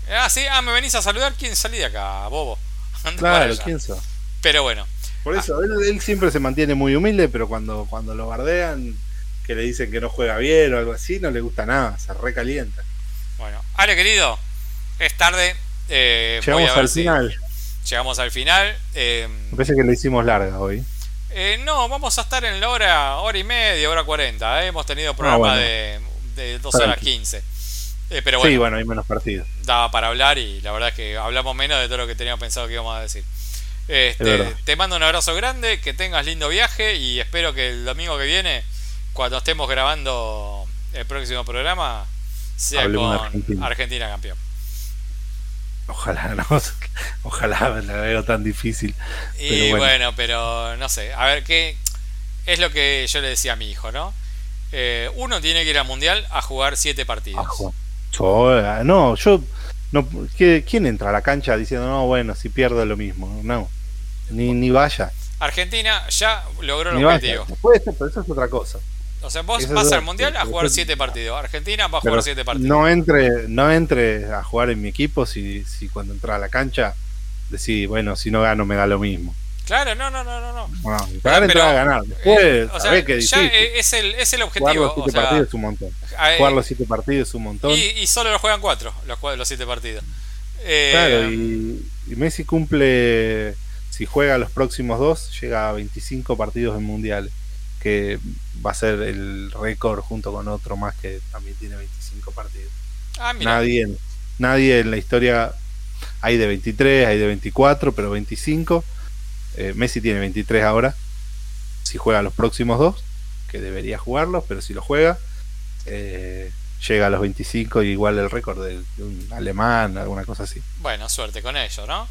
Ah, sí, ah, me venís a saludar. ¿Quién salí de acá, bobo? <laughs> Claro. ¿quién sos? Pero bueno, Por eso, él, él siempre se mantiene muy humilde, pero cuando, cuando lo bardean, que le dicen que no juega bien o algo así, no le gusta nada, se recalienta. bueno. Ale, querido, es tarde. eh, voy Llegamos a ver al si- final. Llegamos al final. eh, Me parece que le hicimos larga hoy. Eh, no, vamos a estar en la hora, hora y media, hora cuarenta. eh. Hemos tenido programa Ah, bueno. de, de dos horas Tranqui. quince. Eh, pero bueno, Sí, bueno, hay menos partidos. daba para hablar y la verdad es que hablamos menos de todo lo que teníamos pensado que íbamos a decir. Este, te mando un abrazo grande, que tengas lindo viaje y espero que el domingo que viene, cuando estemos grabando el próximo programa, sea Hablemos con Argentina. Argentina campeón. Ojalá, <laughs> no. Ojalá la veo tan difícil. Y Pero bueno. bueno. pero no sé, a ver qué es lo que yo le decía a mi hijo, ¿no? Eh, uno tiene que ir al mundial a jugar siete partidos. Ah, yo, no, yo. No, ¿qué- ¿Quién entra a la cancha diciendo, no, bueno, si pierdo es lo mismo? No. Ni, ni vaya. Argentina ya logró el objetivo. vaya. Puede ser, pero eso es otra cosa. O sea, vos vas al mundial sí, a jugar eso- siete partidos. Argentina va a jugar siete partidos. no entre, no entre a jugar en mi equipo si, si cuando entra a la cancha decís, bueno, si no gano me da lo mismo. Claro, no, no, no, no. no. Bueno, ganar, pero, entrar a ganar. Después, Eh, o sea, que ya eh, es el, es el Jugar los objetivo. siete o sea, partidos es un montón. eh, Jugar los siete partidos es un montón. y, y solo lo juegan cuatro, los, jue- los siete partidos. Eh, Claro, y, y Messi cumple, si juega los próximos dos, llega a 25 partidos en mundiales, que va a ser el récord junto con otro más que también tiene 25 partidos. ah. Nadie, en- nadie en la historia, hay de 23, hay de 24, pero 25. eh, Messi tiene 23 ahora. Si juega los próximos dos, que debería jugarlos, pero si lo juega, eh, llega a los 25 y igual el récord de, de un alemán, alguna cosa así. Bueno, suerte con ello, ¿no?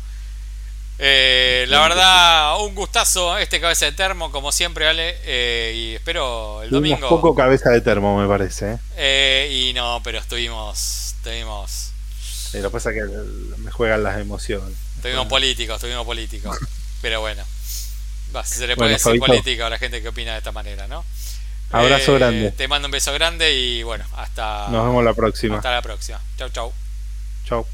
Eh, la verdad, un gustazo este cabeza de termo, como siempre, Ale. eh, y espero el Tuvimos domingo. poco cabeza de termo, me parece. ¿eh? Eh, y no, pero estuvimos. Estuvimos. Eh, lo que pasa es que eh, me juegan las emociones. Estuvimos políticos, estuvimos políticos. <laughs> Pero bueno. Si se le puede Bueno, decir Fabito. política a la gente que opina de esta manera, ¿no? Abrazo Eh, grande. Te mando un beso grande y bueno, hasta, Nos vemos la próxima. hasta la próxima. Chau, chau. Chau.